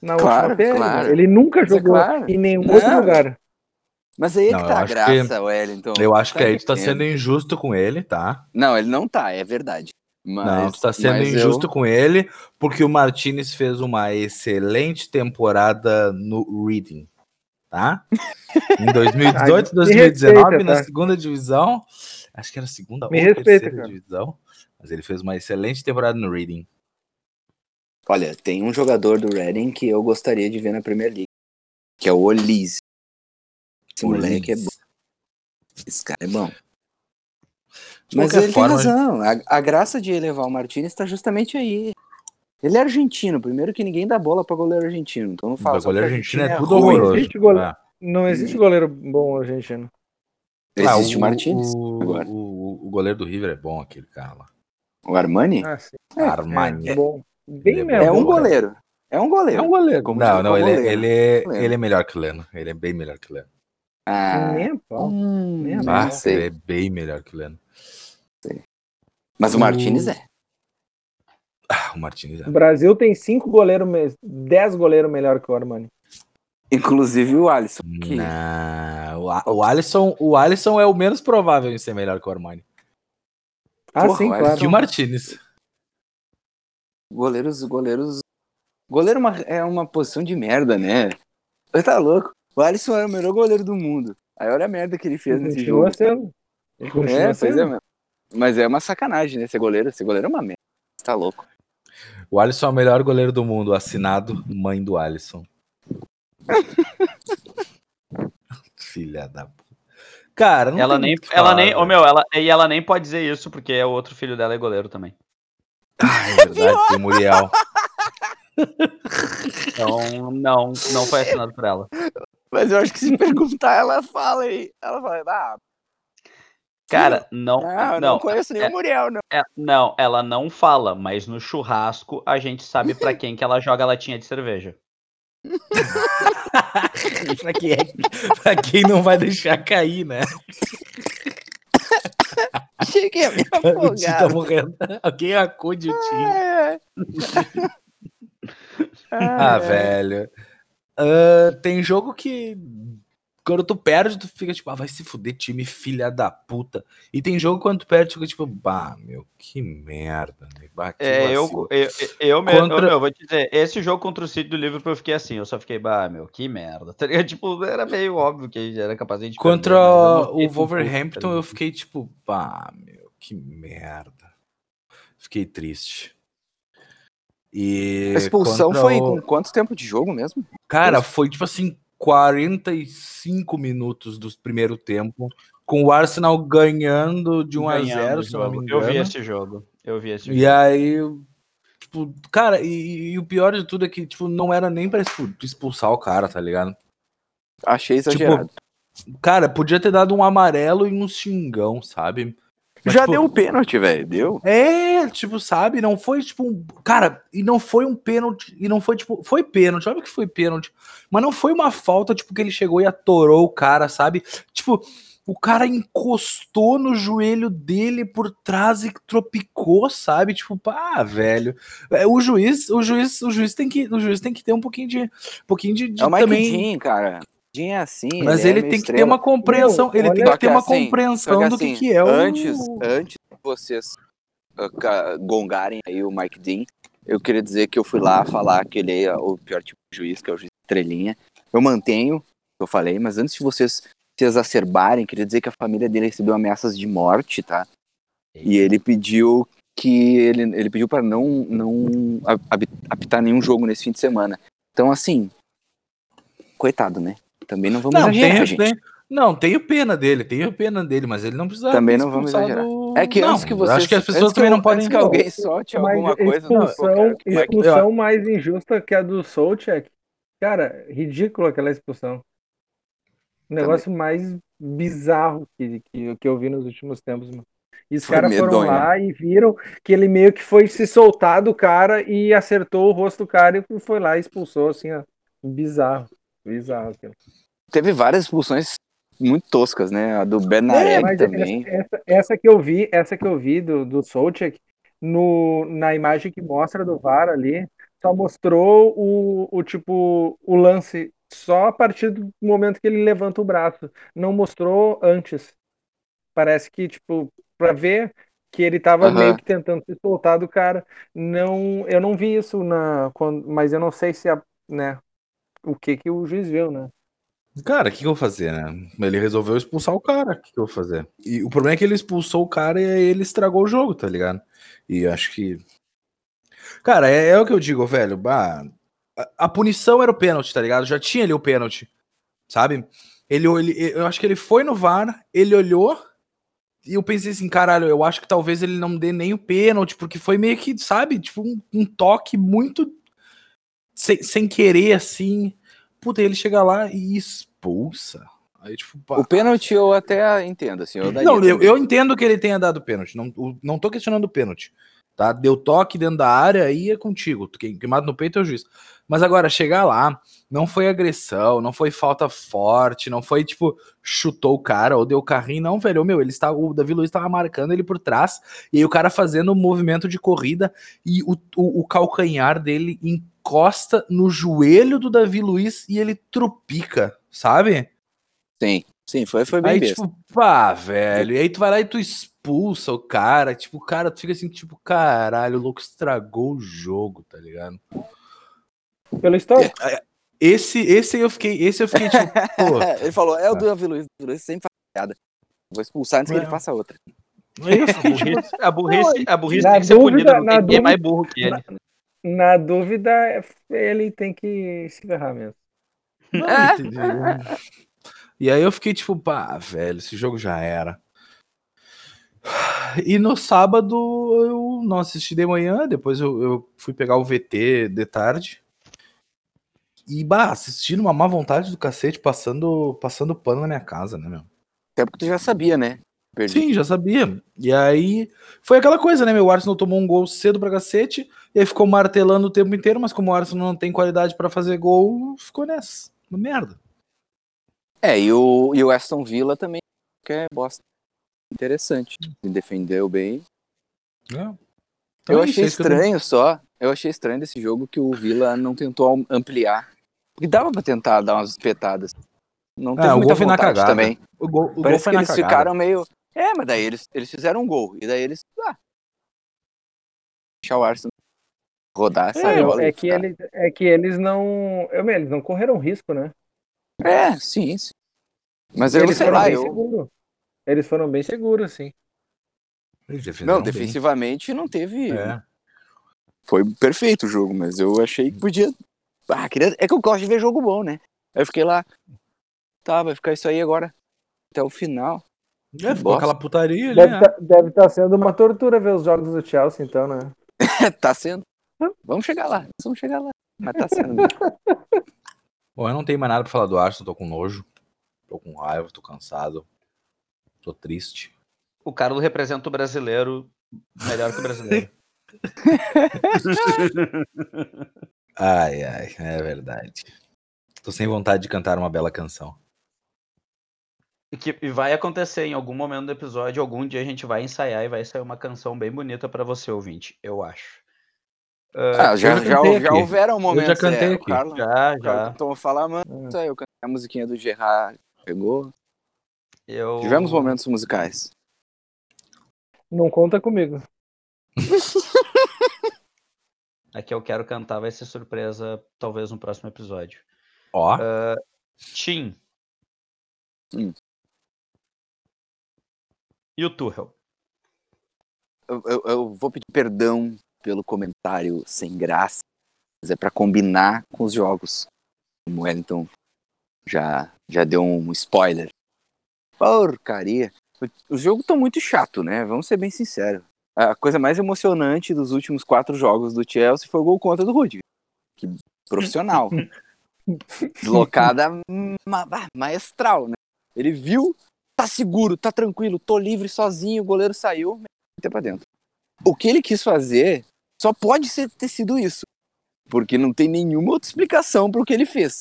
na Claro, última PL. claro. né? Ele nunca é jogou claro. em nenhum Não. outro lugar. Mas aí é Não, que tá a graça, Wellington. Eu acho que Tá aí tu tá sendo injusto com ele, tá? Não, ele não tá, é verdade. Mas, não, tu tá sendo mas eu- injusto com ele porque o Martinez fez uma excelente temporada no Reading, tá? Em 2018, Ah, me 2019, respeita, na segunda divisão, acho que era a segunda Me ou respeita, terceira cara. divisão, mas ele fez uma excelente temporada no Reading. Olha, tem um jogador do Reading que eu gostaria de ver na Premier League, que é o Olise. Esse O moleque é bom. Esse cara é bom. De Mas ele forma, tem razão. A, a graça de elevar o Martinez tá justamente aí. Ele é argentino. Primeiro que ninguém dá bola pra goleiro argentino. Então não fala O goleiro argentino é ruim. tudo horroroso. Existe gole- Ah. Não existe goleiro bom argentino. Existe Ah, o Martinez O, agora. o, o goleiro do River é bom, aquele cara lá. O Armani Ah, sim. Armani. É, bom. Bem Ele é é um goleiro. É um É goleiro. um goleiro. Como- não, não, ele, é- goleiro. ele, é, Goleiro. ele é melhor que o Leno. Ele é bem melhor que o Leno. Ah, Nem a pau. hum, Nem a pau. É bem melhor que o Leno. Mas o Martinez é. Ah, o Martins O Brasil tem cinco goleiros, me- dez goleiros melhor que o Armani. Inclusive o Alisson. Que... Não, o, o Alisson, o Alisson é o menos provável em ser melhor que o Armani. Ah, Porra, sim, o claro. Que o Martinez. Goleiros, goleiros. Goleiro é uma, é uma posição de merda, né? Você tá louco? O Alisson era o melhor goleiro do mundo. Aí olha a merda que ele fez nesse Continua jogo. sendo. Ele continua É, pois sendo. é. Mas é uma sacanagem, né? Ser goleiro. Ser goleiro é uma merda. Você tá louco. O Alisson é o melhor goleiro do mundo, assinado mãe do Alisson. Filha da puta. Cara, não Ela tem nem, o que ela falar, nem, ô velho. meu, ela, e ela nem pode dizer isso, porque o outro filho dela é goleiro também. Ah, é verdade, tem o Muriel. Então, não, não foi assinado por ela. Mas eu acho que se perguntar, ela fala aí. Ela fala, ah, Cara, não, não, eu não, não, conheço nenhum é- Muriel, não. é- não, ela não fala, mas no churrasco a gente sabe pra quem que ela joga latinha de cerveja. pra, quem é- pra quem não vai deixar cair, né? Cheguei a me O Ti tá afogar. morrendo. Alguém acude o Ti. É. Ah, é. velho. Ah, tem jogo que. Quando tu perde, tu fica tipo, ah, vai se fuder, time filha da puta. E tem jogo quando tu perde, tu fica tipo, bah, meu, que merda. Né? Bah, que É, eu, vacilo." eu, eu, mesmo, Contra- eu vou te dizer, esse jogo contra o City do Liverpool eu fiquei assim, eu só fiquei, bah, meu, que merda. Tá? Tipo, era meio óbvio que era capaz de Contra perder, eu o Wolverhampton, eu fiquei tipo, bah, meu, que merda. Fiquei triste. E. A expulsão foi o- com quanto tempo de jogo mesmo? Cara, foi tipo assim, 45 minutos do primeiro tempo, com o Arsenal ganhando de 1 a Ganhando 0 o se não me jogo. Eu vi engano. esse jogo. Eu vi esse E jogo. aí, tipo, cara, e, e o pior de tudo é que, tipo, não era nem pra expu- expulsar o cara, tá ligado? Achei exagerado. Cara, podia ter dado um amarelo e um xingão, sabe? Mas, Já tipo, deu o pênalti, velho. Deu. É, tipo, sabe? Não foi tipo um. Cara, e não foi um pênalti. E não foi tipo. Foi pênalti, óbvio que foi pênalti. Mas não foi uma falta, tipo, que ele chegou e atorou o cara, sabe? Tipo, o cara encostou no joelho dele por trás e tropicou, sabe? Tipo, pá, velho. É, O juiz, o juiz, o juiz tem que, o juiz tem que ter um pouquinho de, um pouquinho de, de É o Mike também. Jean, cara. É assim. Mas é ele meio tem que ter uma compreensão, Meu, ele tem que ter uma assim, compreensão do que, assim, que é o Antes, antes de vocês ah, gongarem aí o Mike Dean, eu queria dizer que eu fui lá falar que ele é o pior tipo de juiz, que é o juiz estrelinha. Eu mantenho o que eu falei, mas antes de vocês se exacerbarem, queria dizer que a família dele recebeu ameaças de morte, tá? E ele pediu que ele, ele pediu para não não apitar nenhum jogo nesse fim de semana. Então assim, coitado, né? Também não vamos Não, exagerar, tenho, gente. tenho- não, tenho pena dele, tenho pena dele, mas ele não precisa. Também não vamos exagerar. É que Não, antes que vocês. Acho que as pessoas também eu- não podem. Que alguém solte Mas alguma coisa. expulsão, é que- expulsão mais injusta que a do Solchek. Cara, ridículo aquela expulsão. O negócio mais bizarro que, que, que eu vi nos últimos tempos, mano. E os caras foram lá e viram que ele meio que foi se soltar do cara e acertou o rosto do cara e foi lá e expulsou, assim, ó. Bizarro. Bizarro aquilo. Teve várias expulsões muito toscas, né? A do Bernarek É, também. Essa, essa, que eu vi, essa que eu vi do, do Solchek, no, na imagem que mostra do VAR ali, só mostrou o, o tipo o lance só a partir do momento que ele levanta o braço. Não mostrou antes. Parece que, tipo, pra ver que ele tava Aham. meio que tentando se soltar do cara. Não, eu não vi isso na. quando- mas eu não sei se a, né, o que que o juiz viu, né? Cara, o que, que eu vou fazer, né? Ele resolveu expulsar o cara. O que, que eu vou fazer? E o problema é que ele expulsou o cara e ele estragou o jogo, tá ligado? E acho que. Cara, é, é o que eu digo, velho. Bah, a, a punição era o pênalti, tá ligado? Já tinha ali o pênalti, sabe? Ele, ele, eu acho que ele foi no VAR, ele olhou. E eu pensei assim, caralho, eu acho que talvez ele não dê nem o pênalti, porque foi meio que, sabe, tipo, um, um toque muito sem, sem querer, assim. Puta, ele chega lá e expulsa. Aí, tipo. O pênalti eu até entendo, assim. Eu Não, eu, eu entendo que ele tenha dado pênalti. Não, não tô questionando o pênalti. tá? Deu toque dentro da área, aí é contigo. Tu quem queimado no peito é o juiz. Mas agora, chegar lá, não foi agressão, não foi falta forte, não foi tipo, chutou o cara ou deu carrinho, não, velho. Meu, ele está, o Davi Luiz estava marcando ele por trás, e aí o cara fazendo um movimento de corrida e o, o, o calcanhar dele encosta no joelho do Davi Luiz e ele trupica, sabe? Sim, sim, foi, foi bem Aí, besta. tipo, pá, velho. E aí tu vai lá e tu expulsa o cara. Tipo, o cara, tu fica assim, tipo, caralho, o louco estragou o jogo, tá ligado? Pelo histórico. Esse, esse aí eu fiquei, esse eu fiquei, tipo, pô. ele falou, é o Tá. Davi Luiz, o Luiz sempre faz piada. Vou expulsar antes que É. ele faça outra. Fiquei, tipo, A burrice, a burrice tem que ser dúvida- punida, não tem ninguém dúvida- mais burro que ele. Na dúvida, ele tem que se ferrar mesmo. não, É. entendeu? E aí eu fiquei, tipo, pá, velho, esse jogo já era. E no sábado eu não assisti de manhã, depois eu, eu fui pegar o VT de tarde. E, bah, assistindo uma má vontade do cacete, passando, passando pano na minha casa, né, meu? Até porque tu já sabia, né? Perdi. Sim, já sabia. E aí foi aquela coisa, né? Meu Arsenal tomou um gol cedo pra cacete, e aí ficou martelando o tempo inteiro, mas como o Arsenal não tem qualidade pra fazer gol, ficou nessa. Uma merda. É, e o, e o Aston Villa também, que é bosta. Interessante. Se defendeu bem. Então eu é achei eu tenho. estranho só. Eu achei estranho desse jogo que o Villa não tentou am- ampliar. Porque dava pra tentar dar umas espetadas. Não teve Ah, o muita gol foi na vontade cagada. também. O gol, o gol Parece foi que eles cagada. ficaram meio. É, mas daí eles, eles fizeram um gol. E daí eles. Ah, deixar o Arsenal rodar essa É, bola. é e que, ficar. eles, é que eles não. Eu, eles não correram risco, né? É, sim, sim. Mas eu eles sei foram lá, bem eu. seguros. Eles foram bem seguros, sim. Não, bem. defensivamente não teve. É. Foi perfeito o jogo, mas eu achei que podia. Ah, queria... É que eu gosto de ver jogo bom, né? Aí eu fiquei lá. Tá, vai ficar isso aí agora. Até o final. É, ficou Bosta. aquela putaria ali, Deve né? tá, deve estar sendo uma tortura ver os jogos do Chelsea, então, né? tá sendo. Vamos chegar lá. Vamos chegar lá. Mas tá sendo. Bom, eu não tenho mais nada pra falar do Arsenal, tô com nojo. Tô com raiva, tô cansado. Tô triste. O Carlos representa o brasileiro melhor que o brasileiro. Ai, ai, é verdade. Tô sem vontade de cantar uma bela canção. E que e vai acontecer em algum momento do episódio, algum dia a gente vai ensaiar e vai sair uma canção bem bonita pra você, ouvinte, eu acho. Ah, já, eu já já, já aqui. houveram momentos. já cantei é, aqui. O Carlos, Já, já. tentou falar, mano. Hum. Eu cantei a musiquinha do Gerard. Pegou. Eu... Tivemos momentos musicais. Não conta comigo. A que eu quero cantar vai ser surpresa, talvez no próximo episódio. Ó, Tim. Hum. E o Tuchel? Eu, eu- eu vou pedir perdão pelo comentário sem graça, mas é pra combinar com os jogos. O Wellington já, já deu um spoiler. Porcaria. Os jogos estão muito chato, né? Vamos ser bem sinceros. A coisa mais emocionante dos últimos quatro jogos do Chelsea foi o gol contra do Rudiger. Que profissional. Deslocada ma- maestral, né? Ele viu, tá seguro, tá tranquilo, tô livre sozinho, o goleiro saiu, meteu pra dentro. O que ele quis fazer só pode ser, ter sido isso. Porque não tem nenhuma outra explicação pro que ele fez.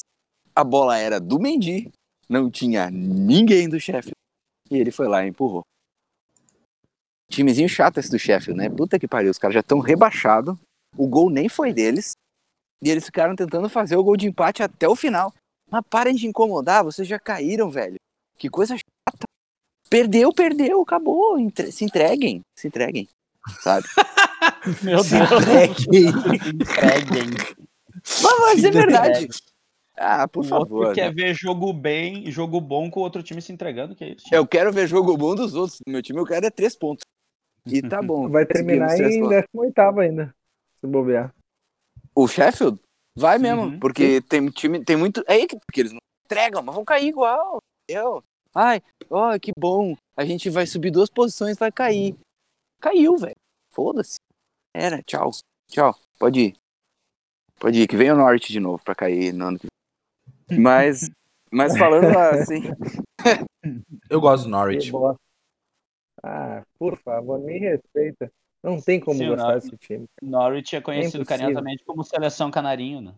A bola era do Mendy, não tinha ninguém do Sheffield. E ele foi lá e empurrou. Timezinho chato esse do Sheffield, né? Puta que pariu, os caras já estão rebaixados. O gol nem foi deles. E eles ficaram tentando fazer o gol de empate até o final. Mas parem de incomodar, vocês já caíram, velho. Que coisa chata. Perdeu, perdeu, acabou. Entre- se entreguem, se entreguem. Sabe? Meu se entreguem. Entreguem. Mas, mas é verdade. Ah, por O outro favor. quer né? ver jogo bem, jogo bom com o outro time se entregando, que é isso? Eu quero ver jogo bom dos outros. No meu time eu quero é três pontos. E tá bom. Vai terminar em três pontos. 18 ainda. Se bobear. O Sheffield? Vai mesmo, Uhum. porque tem time, tem muito. É aí que porque eles não entregam, mas vão cair igual. Entendeu? Ai, ó, que bom. A gente vai subir duas posições, vai cair. Caiu, velho. Foda-se. Era, tchau. Tchau. Pode ir. Pode ir, que vem o Norte de novo pra cair no ano que vem. Mas, mas falando assim, Eu gosto do Norwich. Ah, por favor, me respeita. Não tem como Sim, gostar não. desse time. Norwich é conhecido impossível. carinhosamente como seleção canarinho, né?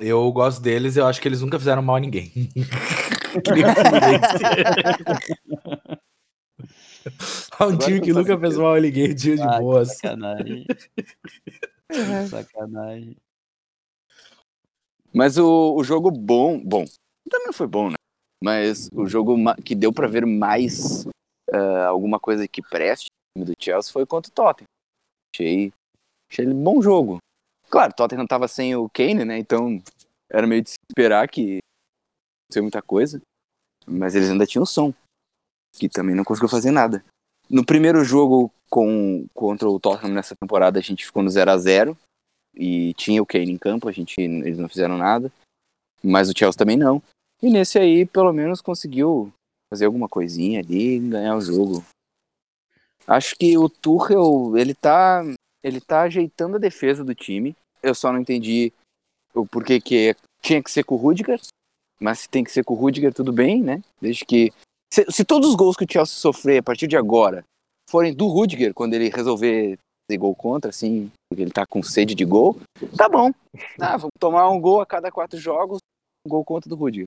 Eu gosto deles, eu acho que eles nunca fizeram mal a ninguém. Que nem o Fluminense. É um time que nunca fez mal a ninguém, dia de Ah, boas. sacanagem. Que sacanagem. Mas o, o jogo bom, bom, também não foi bom, né? Mas o jogo que deu pra ver mais ah, alguma coisa que preste no time do Chelsea foi contra o Tottenham. Achei, achei ele um bom jogo. Claro, o Tottenham tava sem o Kane, né? Então era meio de se esperar que não muita coisa. Mas eles ainda tinham som, que também não conseguiu fazer nada. No primeiro jogo com, contra o Tottenham nessa temporada, a gente ficou no 0 a 0 e tinha o Kane em campo, a gente, eles não fizeram nada, mas o Chelsea também não. E nesse aí, pelo menos, conseguiu fazer alguma coisinha ali e ganhar o jogo. Acho que o Tuchel, ele tá, ele tá ajeitando a defesa do time. Eu só não entendi o porquê que tinha que ser com o Rudiger, mas se tem que ser com o Rudiger, tudo bem, né? Desde que... Se, se todos os gols que o Chelsea sofrer a partir de agora forem do Rudiger, quando ele resolver fazer gol contra, assim, porque ele tá com sede de gol, tá bom. Ah, vamos tomar um gol a cada quatro jogos, um gol contra do Rudiger.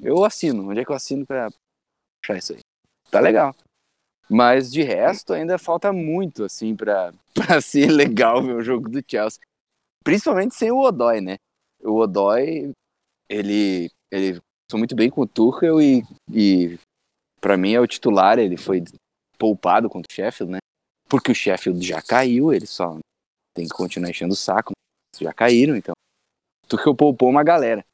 Eu assino. Onde é que eu assino pra achar isso aí? Tá legal. Mas de resto, ainda falta muito, assim, pra, pra ser legal ver o jogo do Chelsea. Principalmente sem o Odói, né? O Odói, ele, ele foi muito bem com o Tuchel e, e para mim é o titular. Ele foi poupado contra o Sheffield, né? Porque o Sheffield já caiu, ele só tem que continuar enchendo o saco. Já caíram, então. O Tuchel poupou uma galera.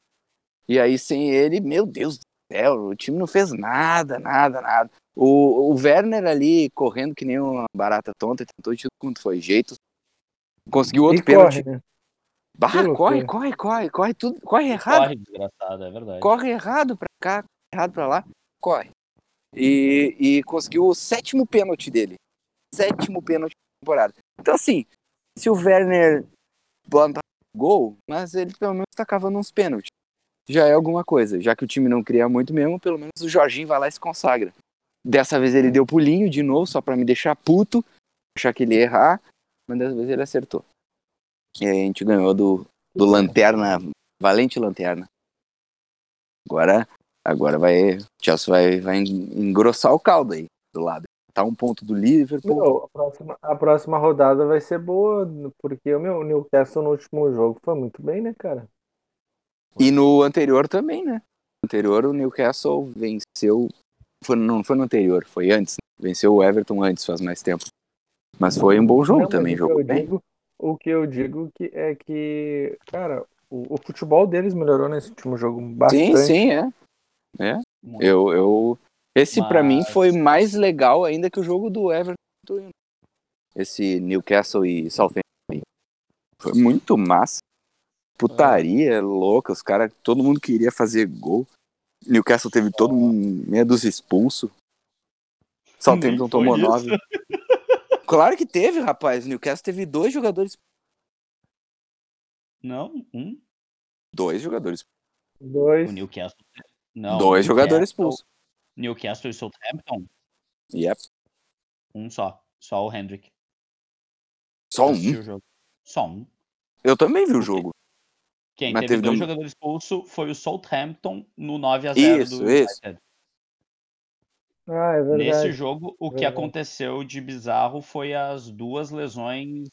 E aí, sem ele, meu Deus do céu, o time não fez nada, nada, nada. O, o Werner ali, correndo que nem uma barata tonta, tentou de tudo quanto foi jeito. Conseguiu outro e pênalti. corre, né? Bah, corre, corre, corre, corre tudo, corre errado Corre, desgraçado, é verdade. corre errado pra cá, corre errado pra lá, corre. E, e conseguiu o sétimo pênalti dele. Sétimo pênalti da temporada. Então, assim, se o Werner bota gol, mas ele pelo menos tá cavando uns pênaltis. Já é alguma coisa. Já que o time não cria muito mesmo, pelo menos o Jorginho vai lá e se consagra. Dessa vez ele deu pulinho de novo, só pra me deixar puto, achar que ele ia errar, mas dessa vez ele acertou. E aí a gente ganhou do, do Lanterna, Valente Lanterna. Agora, agora vai, o Chelsea vai, vai engrossar o caldo aí do lado. Tá um ponto do Liverpool. Meu, a, próxima, a próxima rodada vai ser boa, porque o meu Newcastle no último jogo foi muito bem, né, cara? E no anterior também, né? No anterior o Newcastle venceu. Foi, não foi no anterior, foi antes. né? Venceu o Everton antes, faz mais tempo. Mas foi um bom jogo Não, também, o que jogou eu bem. digo, o que eu digo que é que, cara, o, o futebol deles melhorou nesse último jogo Sim, bastante. sim, é. Muito. Eu, eu, esse pra mim Mas- foi mais legal ainda que o jogo do Everton. Esse Newcastle e Southampton. Foi muito massa. Putaria louca, os caras, todo mundo queria fazer gol. Newcastle teve todo um meia dúzia expulso. Southampton tomou isso. nove. Claro que teve, rapaz. Newcastle teve dois jogadores. Não, um. Dois jogadores. Dois. O Newcastle. Não, dois jogadores Newcastle- expulsos. Newcastle e Southampton, Yep. um só. Só o Hendrick. Só um. o. Só um. Eu também vi o jogo. Quem Mas teve teve dois um- jogadores expulsos foi o Southampton no 9x0 Isso, do isso. United. Ah, é Nesse verdade. jogo, o que Verdade. aconteceu de bizarro foi as duas lesões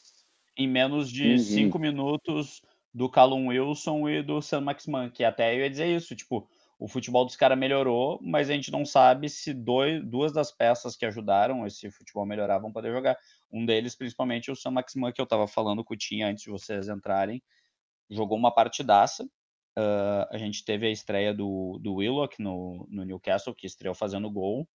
em menos de Uhum. cinco minutos do Callum Wilson e do Sam Maximan, que até eu ia dizer isso, tipo, o futebol dos caras melhorou, mas a gente não sabe se dois, duas das peças que ajudaram esse futebol melhorar vão poder jogar. Um deles, principalmente, o Sam Maximan, que eu tava falando com o Tim antes de vocês entrarem, jogou uma partidaça. Ah, a gente teve a estreia do, do Willock no, no Newcastle, que estreou fazendo gol.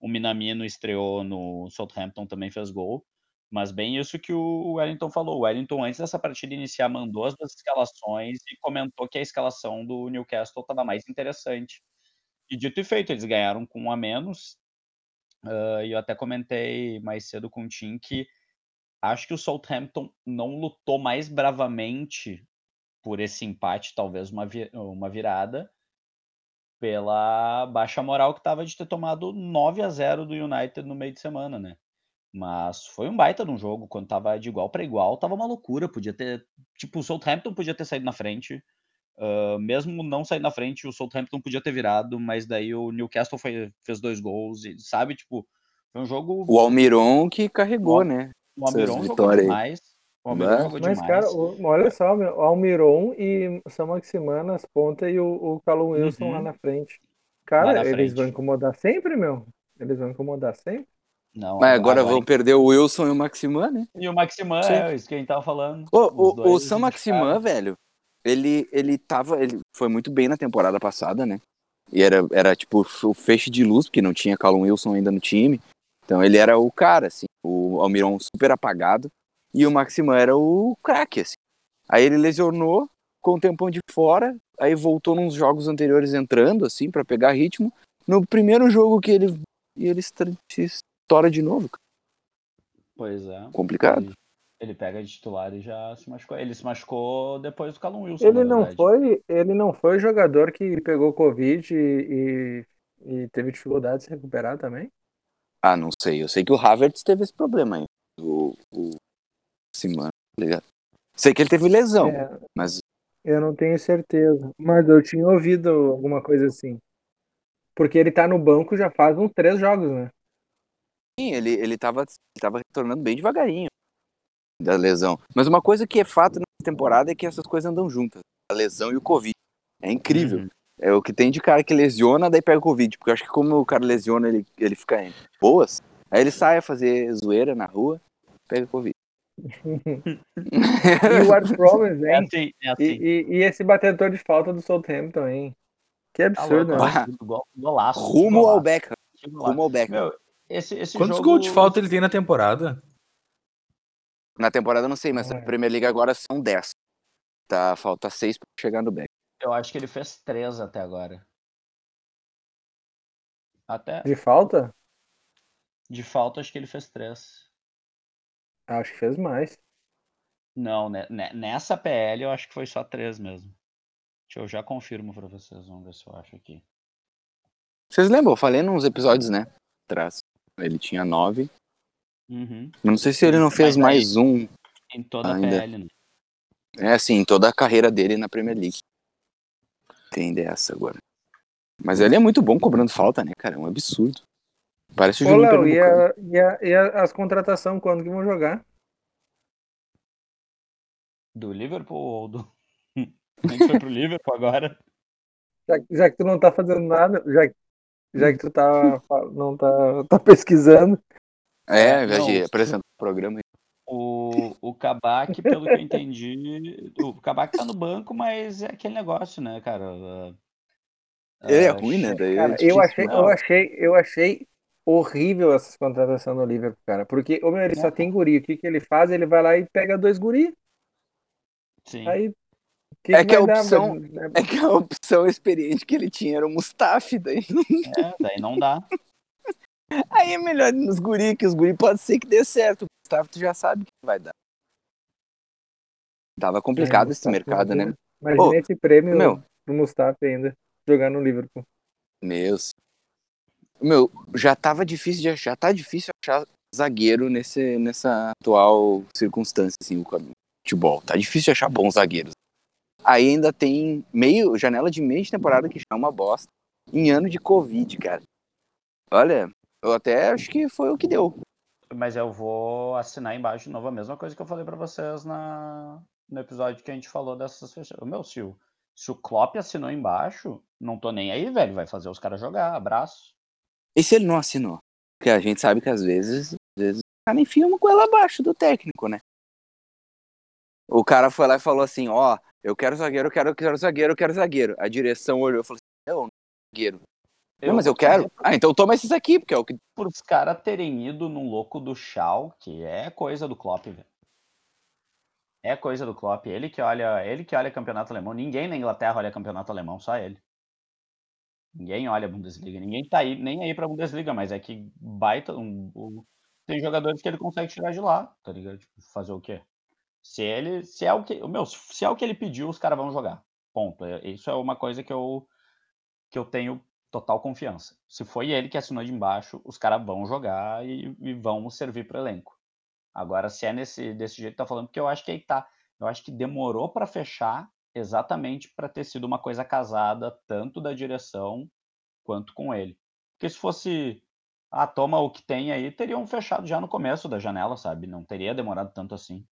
O Minamino estreou no Southampton, também fez gol. Mas bem isso que o Wellington falou. O Wellington, antes dessa partida iniciar, mandou as duas escalações e comentou que a escalação do Newcastle estava mais interessante. E dito e feito, eles ganharam com um a menos. E eu até comentei mais cedo com o Tim que acho que o Southampton não lutou mais bravamente por esse empate, talvez uma, uma virada, pela baixa moral que estava de ter tomado 9 a 0 do United no meio de semana, né? Mas foi um baita de um jogo, quando tava de igual para igual, tava uma loucura, podia ter tipo, o Southampton podia ter saído na frente, hã, mesmo não saindo na frente, o Southampton podia ter virado, mas daí o Newcastle foi fez 2 gols e, sabe, tipo, foi um jogo O Almiron que carregou, né? o Almiron jogou demais, o Almiron jogou Mas, demais. cara, o- olha só, meu, o Almiron e o São Maximan nas pontas e o, o Callum Wilson Uhum. lá na frente. Cara, na eles frente. vão incomodar sempre, meu. Eles vão incomodar sempre. Não, Mas agora vão perder o Wilson e o Maximan, né? E o Maximan, Sim. é isso que a gente tava falando. O, o dois Sam indicaram. Maximan, velho, ele, ele tava. Ele foi muito bem na temporada passada, né? E era, era tipo o feixe de luz, porque não tinha Callum Wilson ainda no time. Então ele era o cara, assim. O Almiron super apagado. E o Maximan era o craque, assim. Aí ele lesionou, com um tempão de fora. Aí voltou nos jogos anteriores entrando, assim, pra pegar ritmo. No primeiro jogo que ele. E ele estoura de novo. cara. Pois é. Complicado. Ele, ele pega de titular e já se machucou. Ele se machucou depois do Callum Wilson, Ele não foi, ele não foi o jogador que pegou Covid e, e, e teve dificuldade de se recuperar também? Ah, não sei. Eu sei que o Havertz teve esse problema aí. O, o Siman, tá ligado? Sei que ele teve lesão, É, mas eu não tenho certeza, mas eu tinha ouvido alguma coisa assim. Porque ele tá no banco já faz uns três jogos, né? sim, ele, ele, tava, ele tava retornando bem devagarinho da lesão. Mas uma coisa que é fato nessa temporada é que essas coisas andam juntas. A lesão e o Covid. É incrível. Uhum. É o que tem de cara que lesiona, daí pega o Covid. Porque eu acho que como o cara lesiona, ele, ele fica em boas. Aí ele sai a fazer zoeira na rua, pega Covid. E o Art Promise, É hein? assim, é E, assim. e, e esse batedor de falta do Southampton, hein? Que Tá absurdo, louco, né? né? Gol- Golaço. Rumo ao golaço, Beckham. que golaço. Rumo ao Beckham. Meu, esse, esse Quantos jogo... gols de falta ele tem na temporada? Na temporada eu não sei, mas na É. Premier League agora são 10. Tá, falta 6 pra chegar no Beckham. Eu acho que ele fez três até agora. Até De falta? de falta, acho que ele fez três. Acho que fez mais. Não, né, né, nessa PL eu acho que foi só três mesmo. Deixa eu já confirmo pra vocês, vamos ver se eu acho aqui. Vocês lembram? Eu falei nos episódios, né? Atrás. Ele tinha 9. Uhum. Não sei se ele não fez Mas aí- mais um. Em toda Ainda. a PL, né? É assim, toda a carreira dele na Premier League. Tem dessa agora. Mas ele é muito bom cobrando falta, né, cara? É um absurdo. Parece o Ô, Léo, e, a, e, a, e a- as contratações quando que vão jogar? Do Liverpool ou do. A gente foi pro Liverpool agora. Já, já que tu não tá fazendo nada, já, já que tu tá, não tá, tá pesquisando. É, É, não, apresentar o programa. O, o Kabak, pelo que eu entendi, o Kabak tá no banco, mas é aquele negócio, né, cara? Ele é ah, ruim, né? Daí é Cara, eu difícil, achei, né? eu achei, eu achei horrível essas contratações no Liverpool, cara. Porque, ô, meu, ele só É. tem guri. O que que ele faz? Ele vai lá e pega dois guri. Sim. Aí, o que É que a vai dar? opção- Vai- É que a opção experiente que ele tinha era o Mustafi, daí. É, daí não dá. Aí é melhor nos guri, que os guri pode ser que dê certo. O Mustafi tu já sabe que vai dar. Tava complicado É, esse Mustafa, mercado, né? Imagina Ô, esse prêmio meu. do Mustafa ainda, jogar no Liverpool. Meu. Meu, já tava difícil de achar, tá difícil achar zagueiro nesse, nessa atual circunstância, assim, o futebol. Tá difícil de achar bons zagueiros. Aí ainda tem meio, janela de meio de temporada que já é uma bosta. Em ano de Covid, cara. Olha, eu até acho que foi o que deu. Mas eu vou assinar embaixo de novo a mesma coisa que eu falei pra vocês na, no episódio que a gente falou dessas fechadas. Meu, se o, se o Klopp assinou embaixo, não tô nem aí, velho. Vai fazer os caras jogar. Abraço. E se ele não assinou? Porque a gente sabe que às vezes, às vezes o cara enfia uma coisa abaixo do técnico, né? O cara foi lá e falou assim, ó, eu quero zagueiro, eu quero, eu quero zagueiro, eu quero zagueiro. A direção olhou e falou assim, eu não quero zagueiro. Não, mas eu quero. Ah, então toma esses aqui, porque é o que. Por os caras terem ido num louco do Shaw, que é coisa do Klopp, velho. É coisa do Klopp. Ele que olha, ele que olha campeonato alemão. Ninguém na Inglaterra olha campeonato alemão, só ele. Ninguém olha a Bundesliga. Ninguém tá aí, nem aí pra Bundesliga, mas é que baita. Um, um- tem jogadores que ele consegue tirar de lá, tá ligado? Tipo, fazer o quê? Se ele. Se é o que. Meu, se é o que ele pediu, os caras vão jogar. Ponto. É- Isso é uma coisa que eu, que eu tenho total confiança. Se foi ele que assinou de embaixo, os caras vão jogar e, e vão servir para elenco. Agora, se é nesse desse jeito que tá falando, porque eu acho que aí tá. Eu acho que demorou para fechar exatamente para ter sido uma coisa casada, tanto da direção quanto com ele. Porque se fosse, ah, toma o que tem aí, teriam fechado já no começo da janela, sabe? Não teria demorado tanto assim.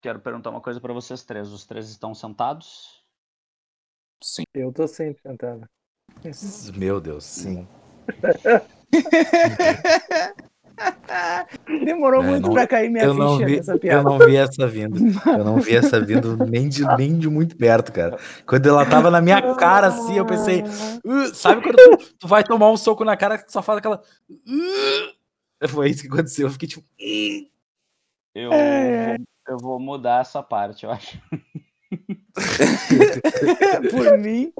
Quero perguntar uma coisa para vocês três. Os três estão sentados? Sim. Eu tô sempre sentado. Meu Deus, sim. Demorou É, muito não- pra cair minha Eu não, ficha vi, nessa eu piada. não vi essa vindo. Eu não vi essa vindo nem de, nem de muito perto, cara. Quando ela tava na minha cara assim, eu pensei. "Uh", sabe quando tu, tu vai tomar um soco na cara que só faz aquela. "Uh"? Foi isso que aconteceu. Eu fiquei tipo. "Uh". Eu, É. vou, eu vou mudar essa parte, eu acho. Por mim.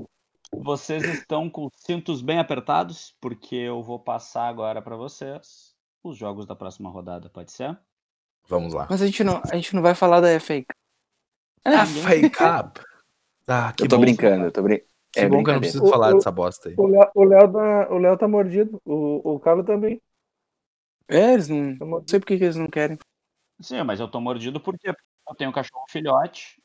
Vocês estão com os cintos bem apertados, porque eu vou passar agora para vocês os jogos da próxima rodada, pode ser? Vamos lá. Mas a gente não, a gente não vai falar da FA. A Fake Cup. Ah, que eu tô bom. brincando, eu tô brincando. Que É bom que eu não preciso O- falar o- dessa bosta aí. O Léo, o Léo, tá, o Léo tá mordido. O, o Carlos também. É, eles não. Tá Não sei por que que eles não querem. Sim, mas eu tô mordido? Porque eu tenho um cachorro filhote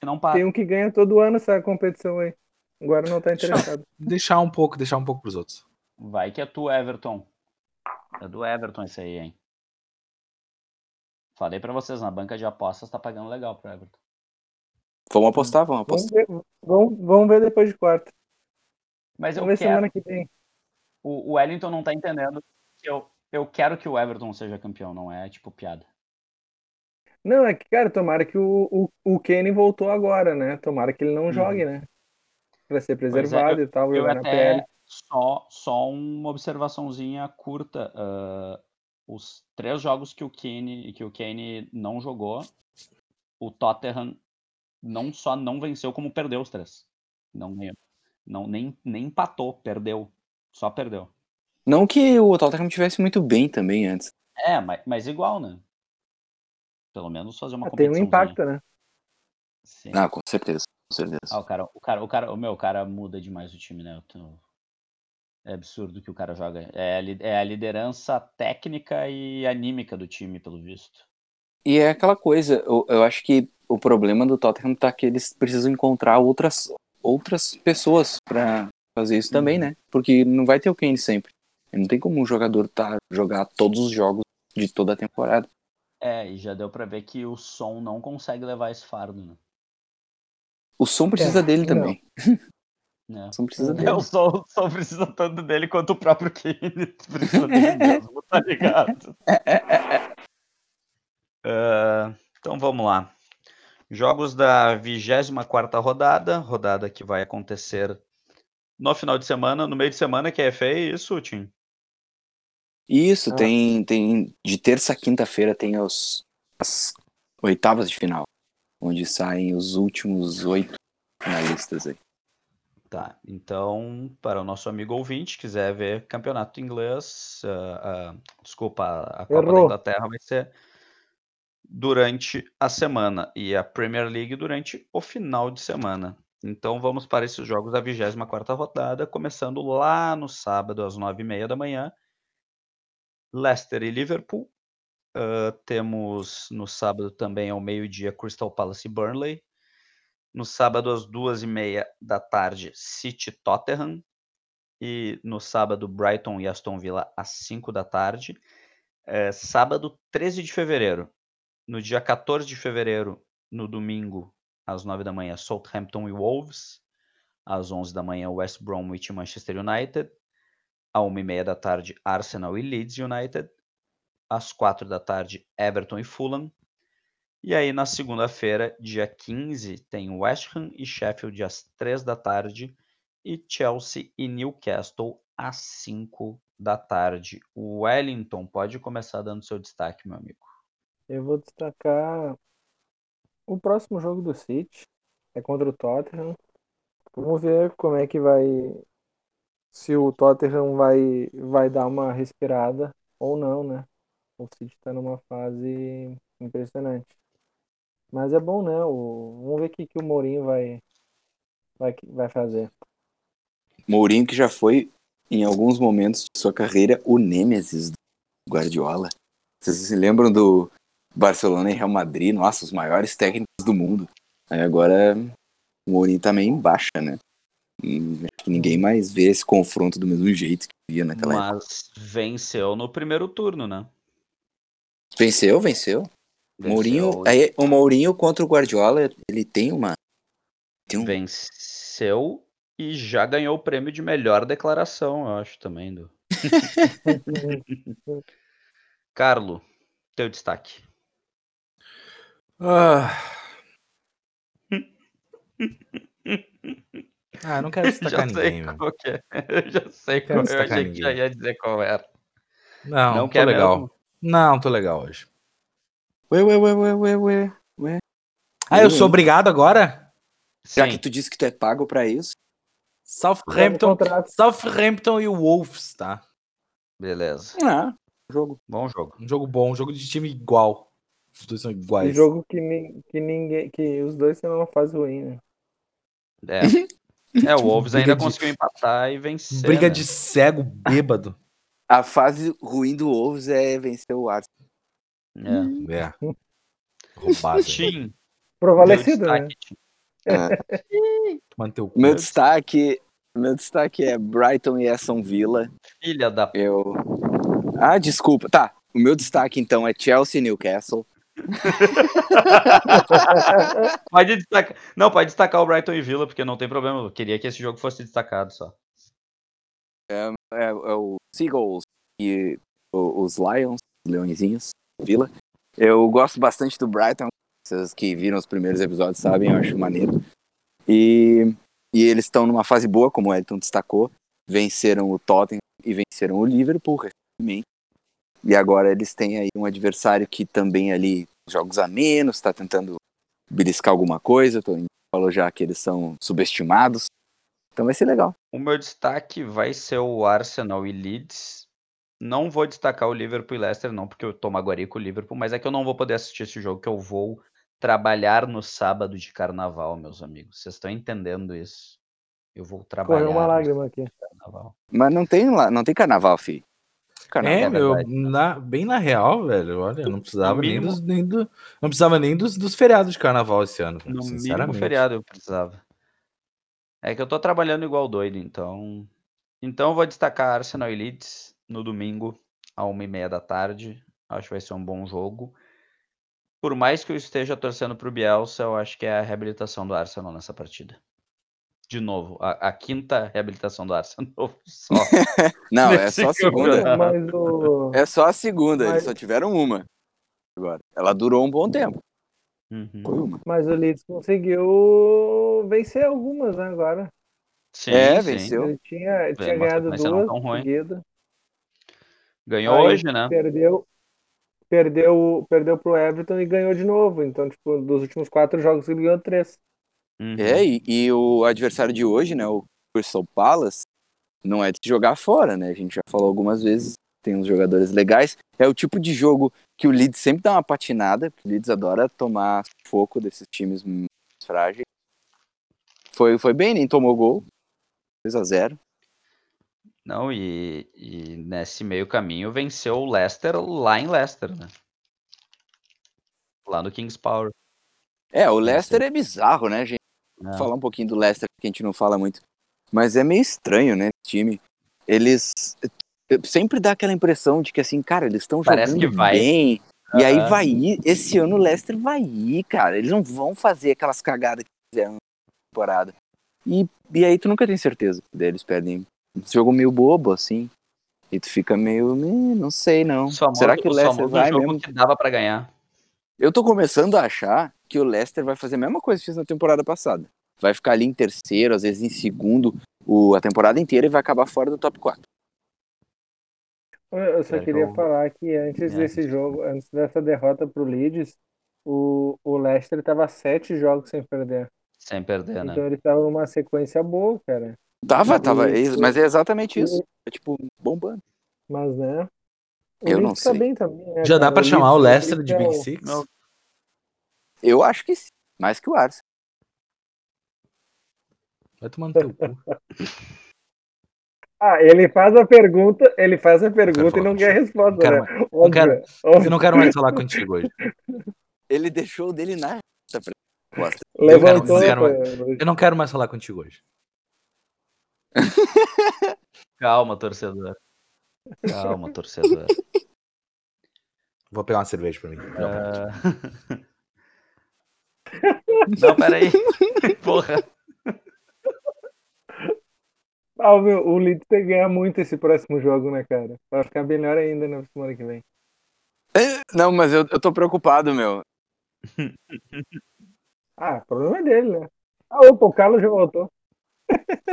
que não para. Tem um que ganha todo ano essa competição aí. Agora não tá interessado. Deixar um pouco, deixar um pouco pros outros. Vai que é tu, Everton. É do Everton esse aí, hein? Falei pra vocês, na banca de apostas tá pagando legal pro Everton. Vamos apostar, vamos Vamos apostar. ver, vamos, vamos ver depois de quarta. Mas eu Vamos ver quero. semana que vem. O, o Wellington não tá entendendo que eu, eu quero que o Everton seja campeão, não é tipo piada. Não, é que, cara, tomara que o, o, o Kenny voltou agora, né? Tomara que ele não Uhum. jogue, né? Pra ser é, preservado e tal, Eu jogar na até PL. Só, só uma observaçãozinha curta. ah, os três jogos que o Kane, que o Kane não jogou, o Tottenham não só não venceu, como perdeu os três. Não ganhou. Não, nem, nem empatou, perdeu. Só perdeu. Não que o Tottenham tivesse muito bem também antes. É, mas, mas igual, né? Pelo menos fazer uma Ah, Tem um impacto, né? Sim. Ah, com certeza, com certeza. Ah, o cara, o cara, o cara, o meu, o cara muda demais o time, né? Eu tô- É absurdo que o cara joga. É a, é a liderança técnica e anímica do time, pelo visto. E é aquela coisa, eu, eu acho que o problema do Tottenham tá que eles precisam encontrar outras, outras pessoas pra fazer isso também, né? Porque não vai ter o Kane sempre. Não tem como um jogador tá, jogar todos os jogos de toda a temporada. É, e já deu pra ver que o som não consegue levar esse fardo, né? O som precisa É, dele não. também. É. O som precisa É, dele. O som precisa tanto dele quanto o próprio Kane precisa dele mesmo, tá ligado? Ah, então vamos lá. Jogos da 24 rodada, rodada que vai acontecer no final de semana, no meio de semana, que é feio, isso, Tim? Isso, Ah. tem, tem. De terça a quinta-feira tem os, as oitavas de final. Onde saem os últimos oito finalistas aí. Tá, então, para o nosso amigo ouvinte, quiser ver campeonato inglês, ah, ah, desculpa, a a Copa da. Inglaterra vai ser durante a semana e a Premier League durante o final de semana. Então vamos para esses jogos da 24ª rodada, começando lá no sábado às 9h30 da manhã, Leicester e Liverpool. Ah, temos no sábado também ao meio-dia Crystal Palace e Burnley. No sábado, às duas e meia da tarde, City Tottenham. E no sábado, Brighton e Aston Villa, às 5 da tarde. É, sábado, 13 de fevereiro. No dia 14 de fevereiro, no domingo, às 9 da manhã, Southampton e Wolves. Às 11 da manhã, West Bromwich e Manchester United. À 1 e meia da tarde, Arsenal e Leeds United. Às 4 da tarde, Everton e Fulham. E aí, na segunda-feira, dia 15, tem West Ham e Sheffield às 3 da tarde e Chelsea e Newcastle às 5 da tarde. Wellington pode começar dando seu destaque, meu amigo. Eu vou destacar o próximo jogo do City. É contra o Tottenham. Vamos ver como é que vai. Se o Tottenham vai, vai dar uma respirada ou não, né? O City tá numa fase impressionante. Mas é bom, né? O... Vamos ver o que, que o Mourinho vai, vai, vai fazer. Mourinho que já foi, em alguns momentos de sua carreira, o nêmesis do Guardiola. Vocês se lembram do Barcelona e Real Madrid? Nossa, os maiores técnicos do mundo. Aí agora o Mourinho tá meio em baixa, né? Hum, Acho que ninguém mais vê esse confronto do mesmo jeito que via naquela época. Mas venceu no primeiro turno, né? Venceu, venceu. Mourinho, aí, o Mourinho contra o Guardiola, ele tem uma. Tem um, venceu e já ganhou o prêmio de melhor declaração, eu acho, também. Do... Carlo, teu destaque. Ah. Ah, não quero já destacar sei ninguém, que é. Eu já sei qual é. Eu achei que já ninguém. ia dizer qual era. Não, Não tô legal. mesmo? Não, tô legal hoje. Ué, ué, ué, ué, ué, ué. Ah, eu sou obrigado agora? Já Sim. que tu disse que tu é pago pra isso. Southampton. Southampton e o Wolves, tá? Beleza. Ah, jogo. Bom jogo. Um jogo bom, um jogo de time igual. Os dois são Um iguais. jogo que, ni- que ninguém. Que os dois têm uma fase ruim, né? É. É, o Wolves ainda de- conseguiu empatar e vencer. Briga né? de cego bêbado. A fase ruim do Wolves é vencer o Arsenal. É. É. Roubado. Tim, Provalecido, né? cu. Meu destaque, meu destaque é Brighton e Aston Villa. Filha da. Eu. Ah, desculpa. Tá. O meu destaque então é Chelsea e Newcastle. Pode destacar. Não, pode destacar o Brighton e Villa, porque não tem problema. Eu queria que esse jogo fosse destacado só. É, é o Seagulls e os Lions, Leõezinhos, Villa. Eu gosto bastante do Brighton. Vocês que viram os primeiros episódios sabem, eu acho maneiro. E, e eles estão numa fase boa, como o Elton destacou. Venceram o Tottenham e venceram o Liverpool, recentemente. E agora eles têm aí um adversário que também ali, jogos a menos, está tentando beliscar alguma coisa. Tô, falou já que eles são subestimados. Então vai ser legal. O meu destaque vai ser o Arsenal e Leeds. Não vou destacar o Liverpool e Leicester, não, porque eu tô magoaria com o Liverpool, mas é que eu não vou poder assistir esse jogo, que eu vou trabalhar no sábado de carnaval, meus amigos. Vocês estão entendendo isso? Eu vou trabalhar Correu uma lágrima aqui. carnaval. Mas não tem, lá- não tem carnaval, filho. Carnaval. É, é meu, verdade. na- bem na real, velho. Olha, não precisava nem mínimo- dos, nem do, não precisava nem dos, dos feriados de carnaval esse ano, cara, No mínimo sinceramente. feriado eu precisava. É que eu tô trabalhando igual doido, então. Então eu vou destacar Arsenal e Leeds no domingo, a uma e meia da tarde. Acho que vai ser um bom jogo. Por mais que eu esteja torcendo pro Bielsa, eu acho que é a reabilitação do Arsenal nessa partida. De novo, a, a quinta reabilitação do Arsenal só. Não, é só a segunda. Mas o. É só a segunda, eles só tiveram uma. Agora. Ela durou um bom tempo. Uhum. Foi uma. Mas o Leeds conseguiu vencer algumas, né, agora. Sim, É, sim. venceu. Ele tinha, tinha uma ganhado duas tão ruim. seguidas. Ganhou Aí hoje, né? Perdeu, perdeu, perdeu pro Everton e ganhou de novo. Então, tipo, dos últimos quatro jogos ele ganhou três. Uhum. É, e, e o adversário de hoje, né, o Crystal Palace, não é de jogar fora, né? A gente já falou algumas vezes, tem uns jogadores legais. É o tipo de jogo que o Leeds sempre dá uma patinada, porque o Leeds adora tomar foco desses times mais frágeis. Foi, foi bem, nem tomou gol. 2 a 0 Não, e, e nesse meio caminho venceu o Leicester lá em Leicester, né? Lá no Kings Power. É, o Leicester é bizarro, né, gente? né? Vou falar um pouquinho do Leicester, que a gente não fala muito. Mas é meio estranho, né, esse time. Eles sempre dá aquela impressão de que assim, cara, eles estão Parece jogando que vai. bem. E aí vai ir, esse ano o Leicester vai ir, cara. Eles não vão fazer aquelas cagadas que fizeram na temporada. E, e aí tu nunca tem certeza. Daí eles perdem um jogo meio bobo, assim. E tu fica meio, "Ih, não sei não. Só Será que o Leicester vai jogo mesmo? que dava pra ganhar. Eu tô começando a achar que o Leicester vai fazer a mesma coisa que fez na temporada passada. Vai ficar ali em terceiro, às vezes em segundo, o, a temporada inteira e vai acabar fora do top 4. Eu- só É, queria eu- falar que antes É. desse jogo, antes dessa derrota pro Leeds, o, o Leicester tava sete jogos sem perder. Sem perder, né? Então ele tava numa sequência boa, cara. Tava, tava, Isso. mas é exatamente isso. É tipo, bombando. Mas, né? O Eu não Leeds tá sei. bem também, né, Já dá cara? pra O chamar o Leeds- Leicester de é Big o- Six? Não. Eu acho que sim. Mais que o Arsenal. Vai tomar no teu cu. Ah, ele faz a pergunta, ele faz a pergunta e não quer resposta, Não quero né? Não Óbvio, quero- óbvio. Eu não quero mais falar contigo hoje. Ele deixou o dele na resposta. Levantou. Eu quero- Eu não quero mais falar contigo hoje. Calma, torcedor. Calma, torcedor. Vou pegar uma cerveja pra mim. Ah. Não, peraí. Porra. Ah, o, meu, o Leeds tem que ganhar muito esse próximo jogo, né, cara? Vai ficar melhor ainda na semana que vem. Não, mas eu, eu tô preocupado, meu. Ah, o problema é dele, né? Ah, opa, o Carlos já voltou.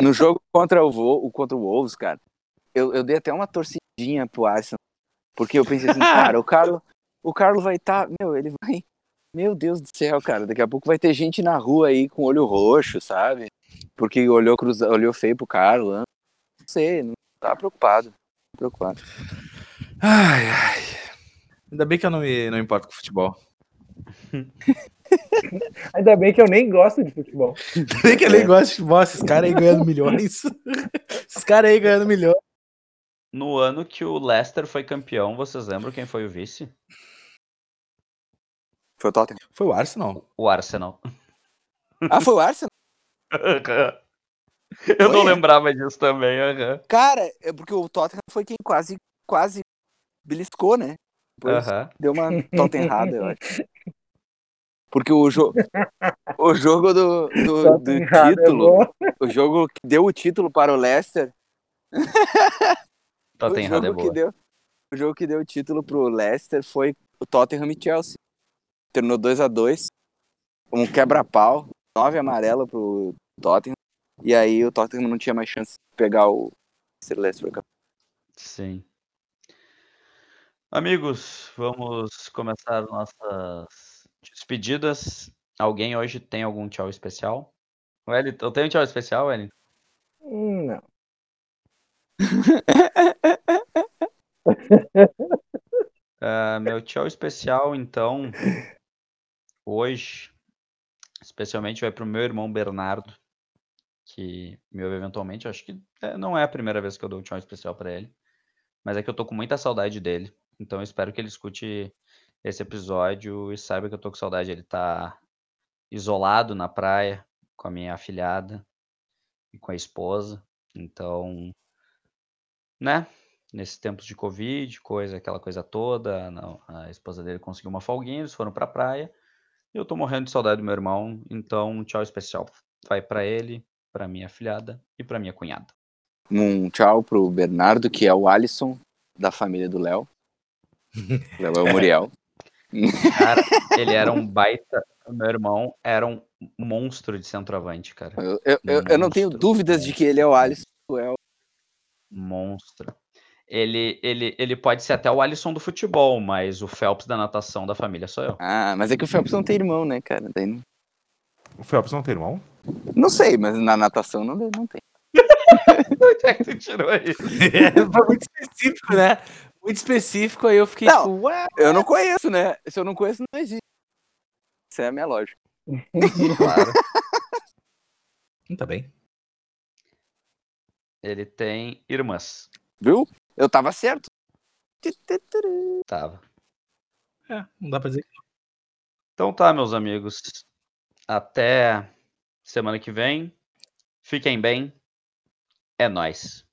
No jogo contra o, contra o Wolves, cara, eu, eu dei até uma torcidinha pro Arsenal. Porque eu pensei assim, cara, o Carlos, o Carlos vai estar. meu, ele vai. Meu Deus do céu, cara. Daqui a pouco vai ter gente na rua aí com olho roxo, sabe? Porque olhou, cruza, olhou feio pro Carlos. né? Não sei, não tá preocupado. Preocupado. Ai, ai. Ainda bem que eu não me não importo com futebol. Ainda bem que eu nem gosto de futebol. Ainda bem que eu nem gosto de futebol. Esses caras aí ganhando milhões. Esses caras aí ganhando milhões. No ano que o Leicester foi campeão, vocês lembram quem foi o vice? Foi o Tottenham. Foi o Arsenal. O Arsenal. Ah, foi o Arsenal? Eu não Foi? lembrava disso também. aham. Cara, é porque o Tottenham foi quem quase, quase beliscou, né? Depois Aham. deu uma Tottenham, eu acho. Porque o, jo o jogo do, do, Só do é título, bom. o jogo que deu o título para o Leicester, Tottenham o é jogo que boa. deu o jogo que deu o título pro Leicester foi o Tottenham e Chelsea. Terminou 2 a 2 um quebra-pau, 9 amarelo pro Tottenham. E aí o Tottenham não tinha mais chance de pegar o Leicester. Sim. Amigos, vamos começar nossas despedidas. Alguém hoje tem algum tchau especial? Wellington, eu tenho um tchau especial, Wellington? Não. Ah, meu tchau especial, então, hoje, especialmente vai para o meu irmão Bernardo, que me ouve eventualmente. Acho que é, não é a primeira vez que eu dou um tchau especial para ele, mas é que eu tô com muita saudade dele. Então eu espero que ele escute esse episódio e saiba que eu tô com saudade. Ele tá isolado na praia com a minha afilhada e com a esposa. Então, né? Nesses tempos de Covid, coisa, aquela coisa toda, não, a esposa dele conseguiu uma folguinha, eles foram pra praia. E eu tô morrendo de saudade do meu irmão, então um tchau especial vai pra ele, pra minha afilhada e pra minha cunhada. Um tchau pro Bernardo, que é o Alisson da família do Léo. Léo é o Muriel. Cara, ele era um baita. Meu irmão era um monstro de centroavante, cara. Eu, eu, eu, eu não tenho dúvidas de que ele é o Alisson. É o... Monstro. Ele, ele, ele pode ser até o Alisson do futebol, mas o Phelps da natação da família sou eu. Ah, mas é que o Phelps não tem irmão, né, cara? Daí não... O Phelps não tem irmão? não sei, mas na natação não, não tem. Onde é que tu tirou isso? Foi muito específico, né? Muito específico, aí eu fiquei Não. tipo, ué. Eu não conheço, né? Se eu não conheço, não existe. Essa é a minha lógica. Claro. Hum, Tá bem. Ele tem irmãs. Viu? Eu tava certo. Tava. É, não dá pra dizer. Então tá, meus amigos. Até semana que vem. Fiquem bem. É nóis.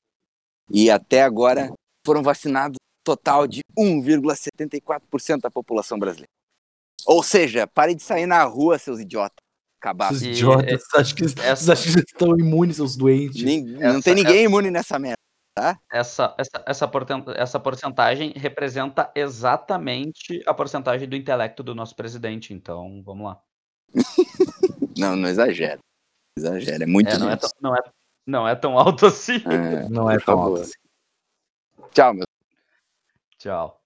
E até agora foram vacinados total de 1,74% da população brasileira. Ou seja, parem de sair na rua, seus idiotas. Acabar. E, idiotas, acho que, essa- vocês acham que eles estão imunes, seus doentes. Nin- não essa- tem ninguém imune nessa merda. Essa, essa, essa, porten- essa porcentagem representa exatamente a porcentagem do intelecto do nosso presidente. Então, vamos lá. Não, não exagera. Exagera, é muito É, não, é tão, não, é, não é tão alto assim. É, Não é tão favor. alto assim. Tchau, meu Tchau.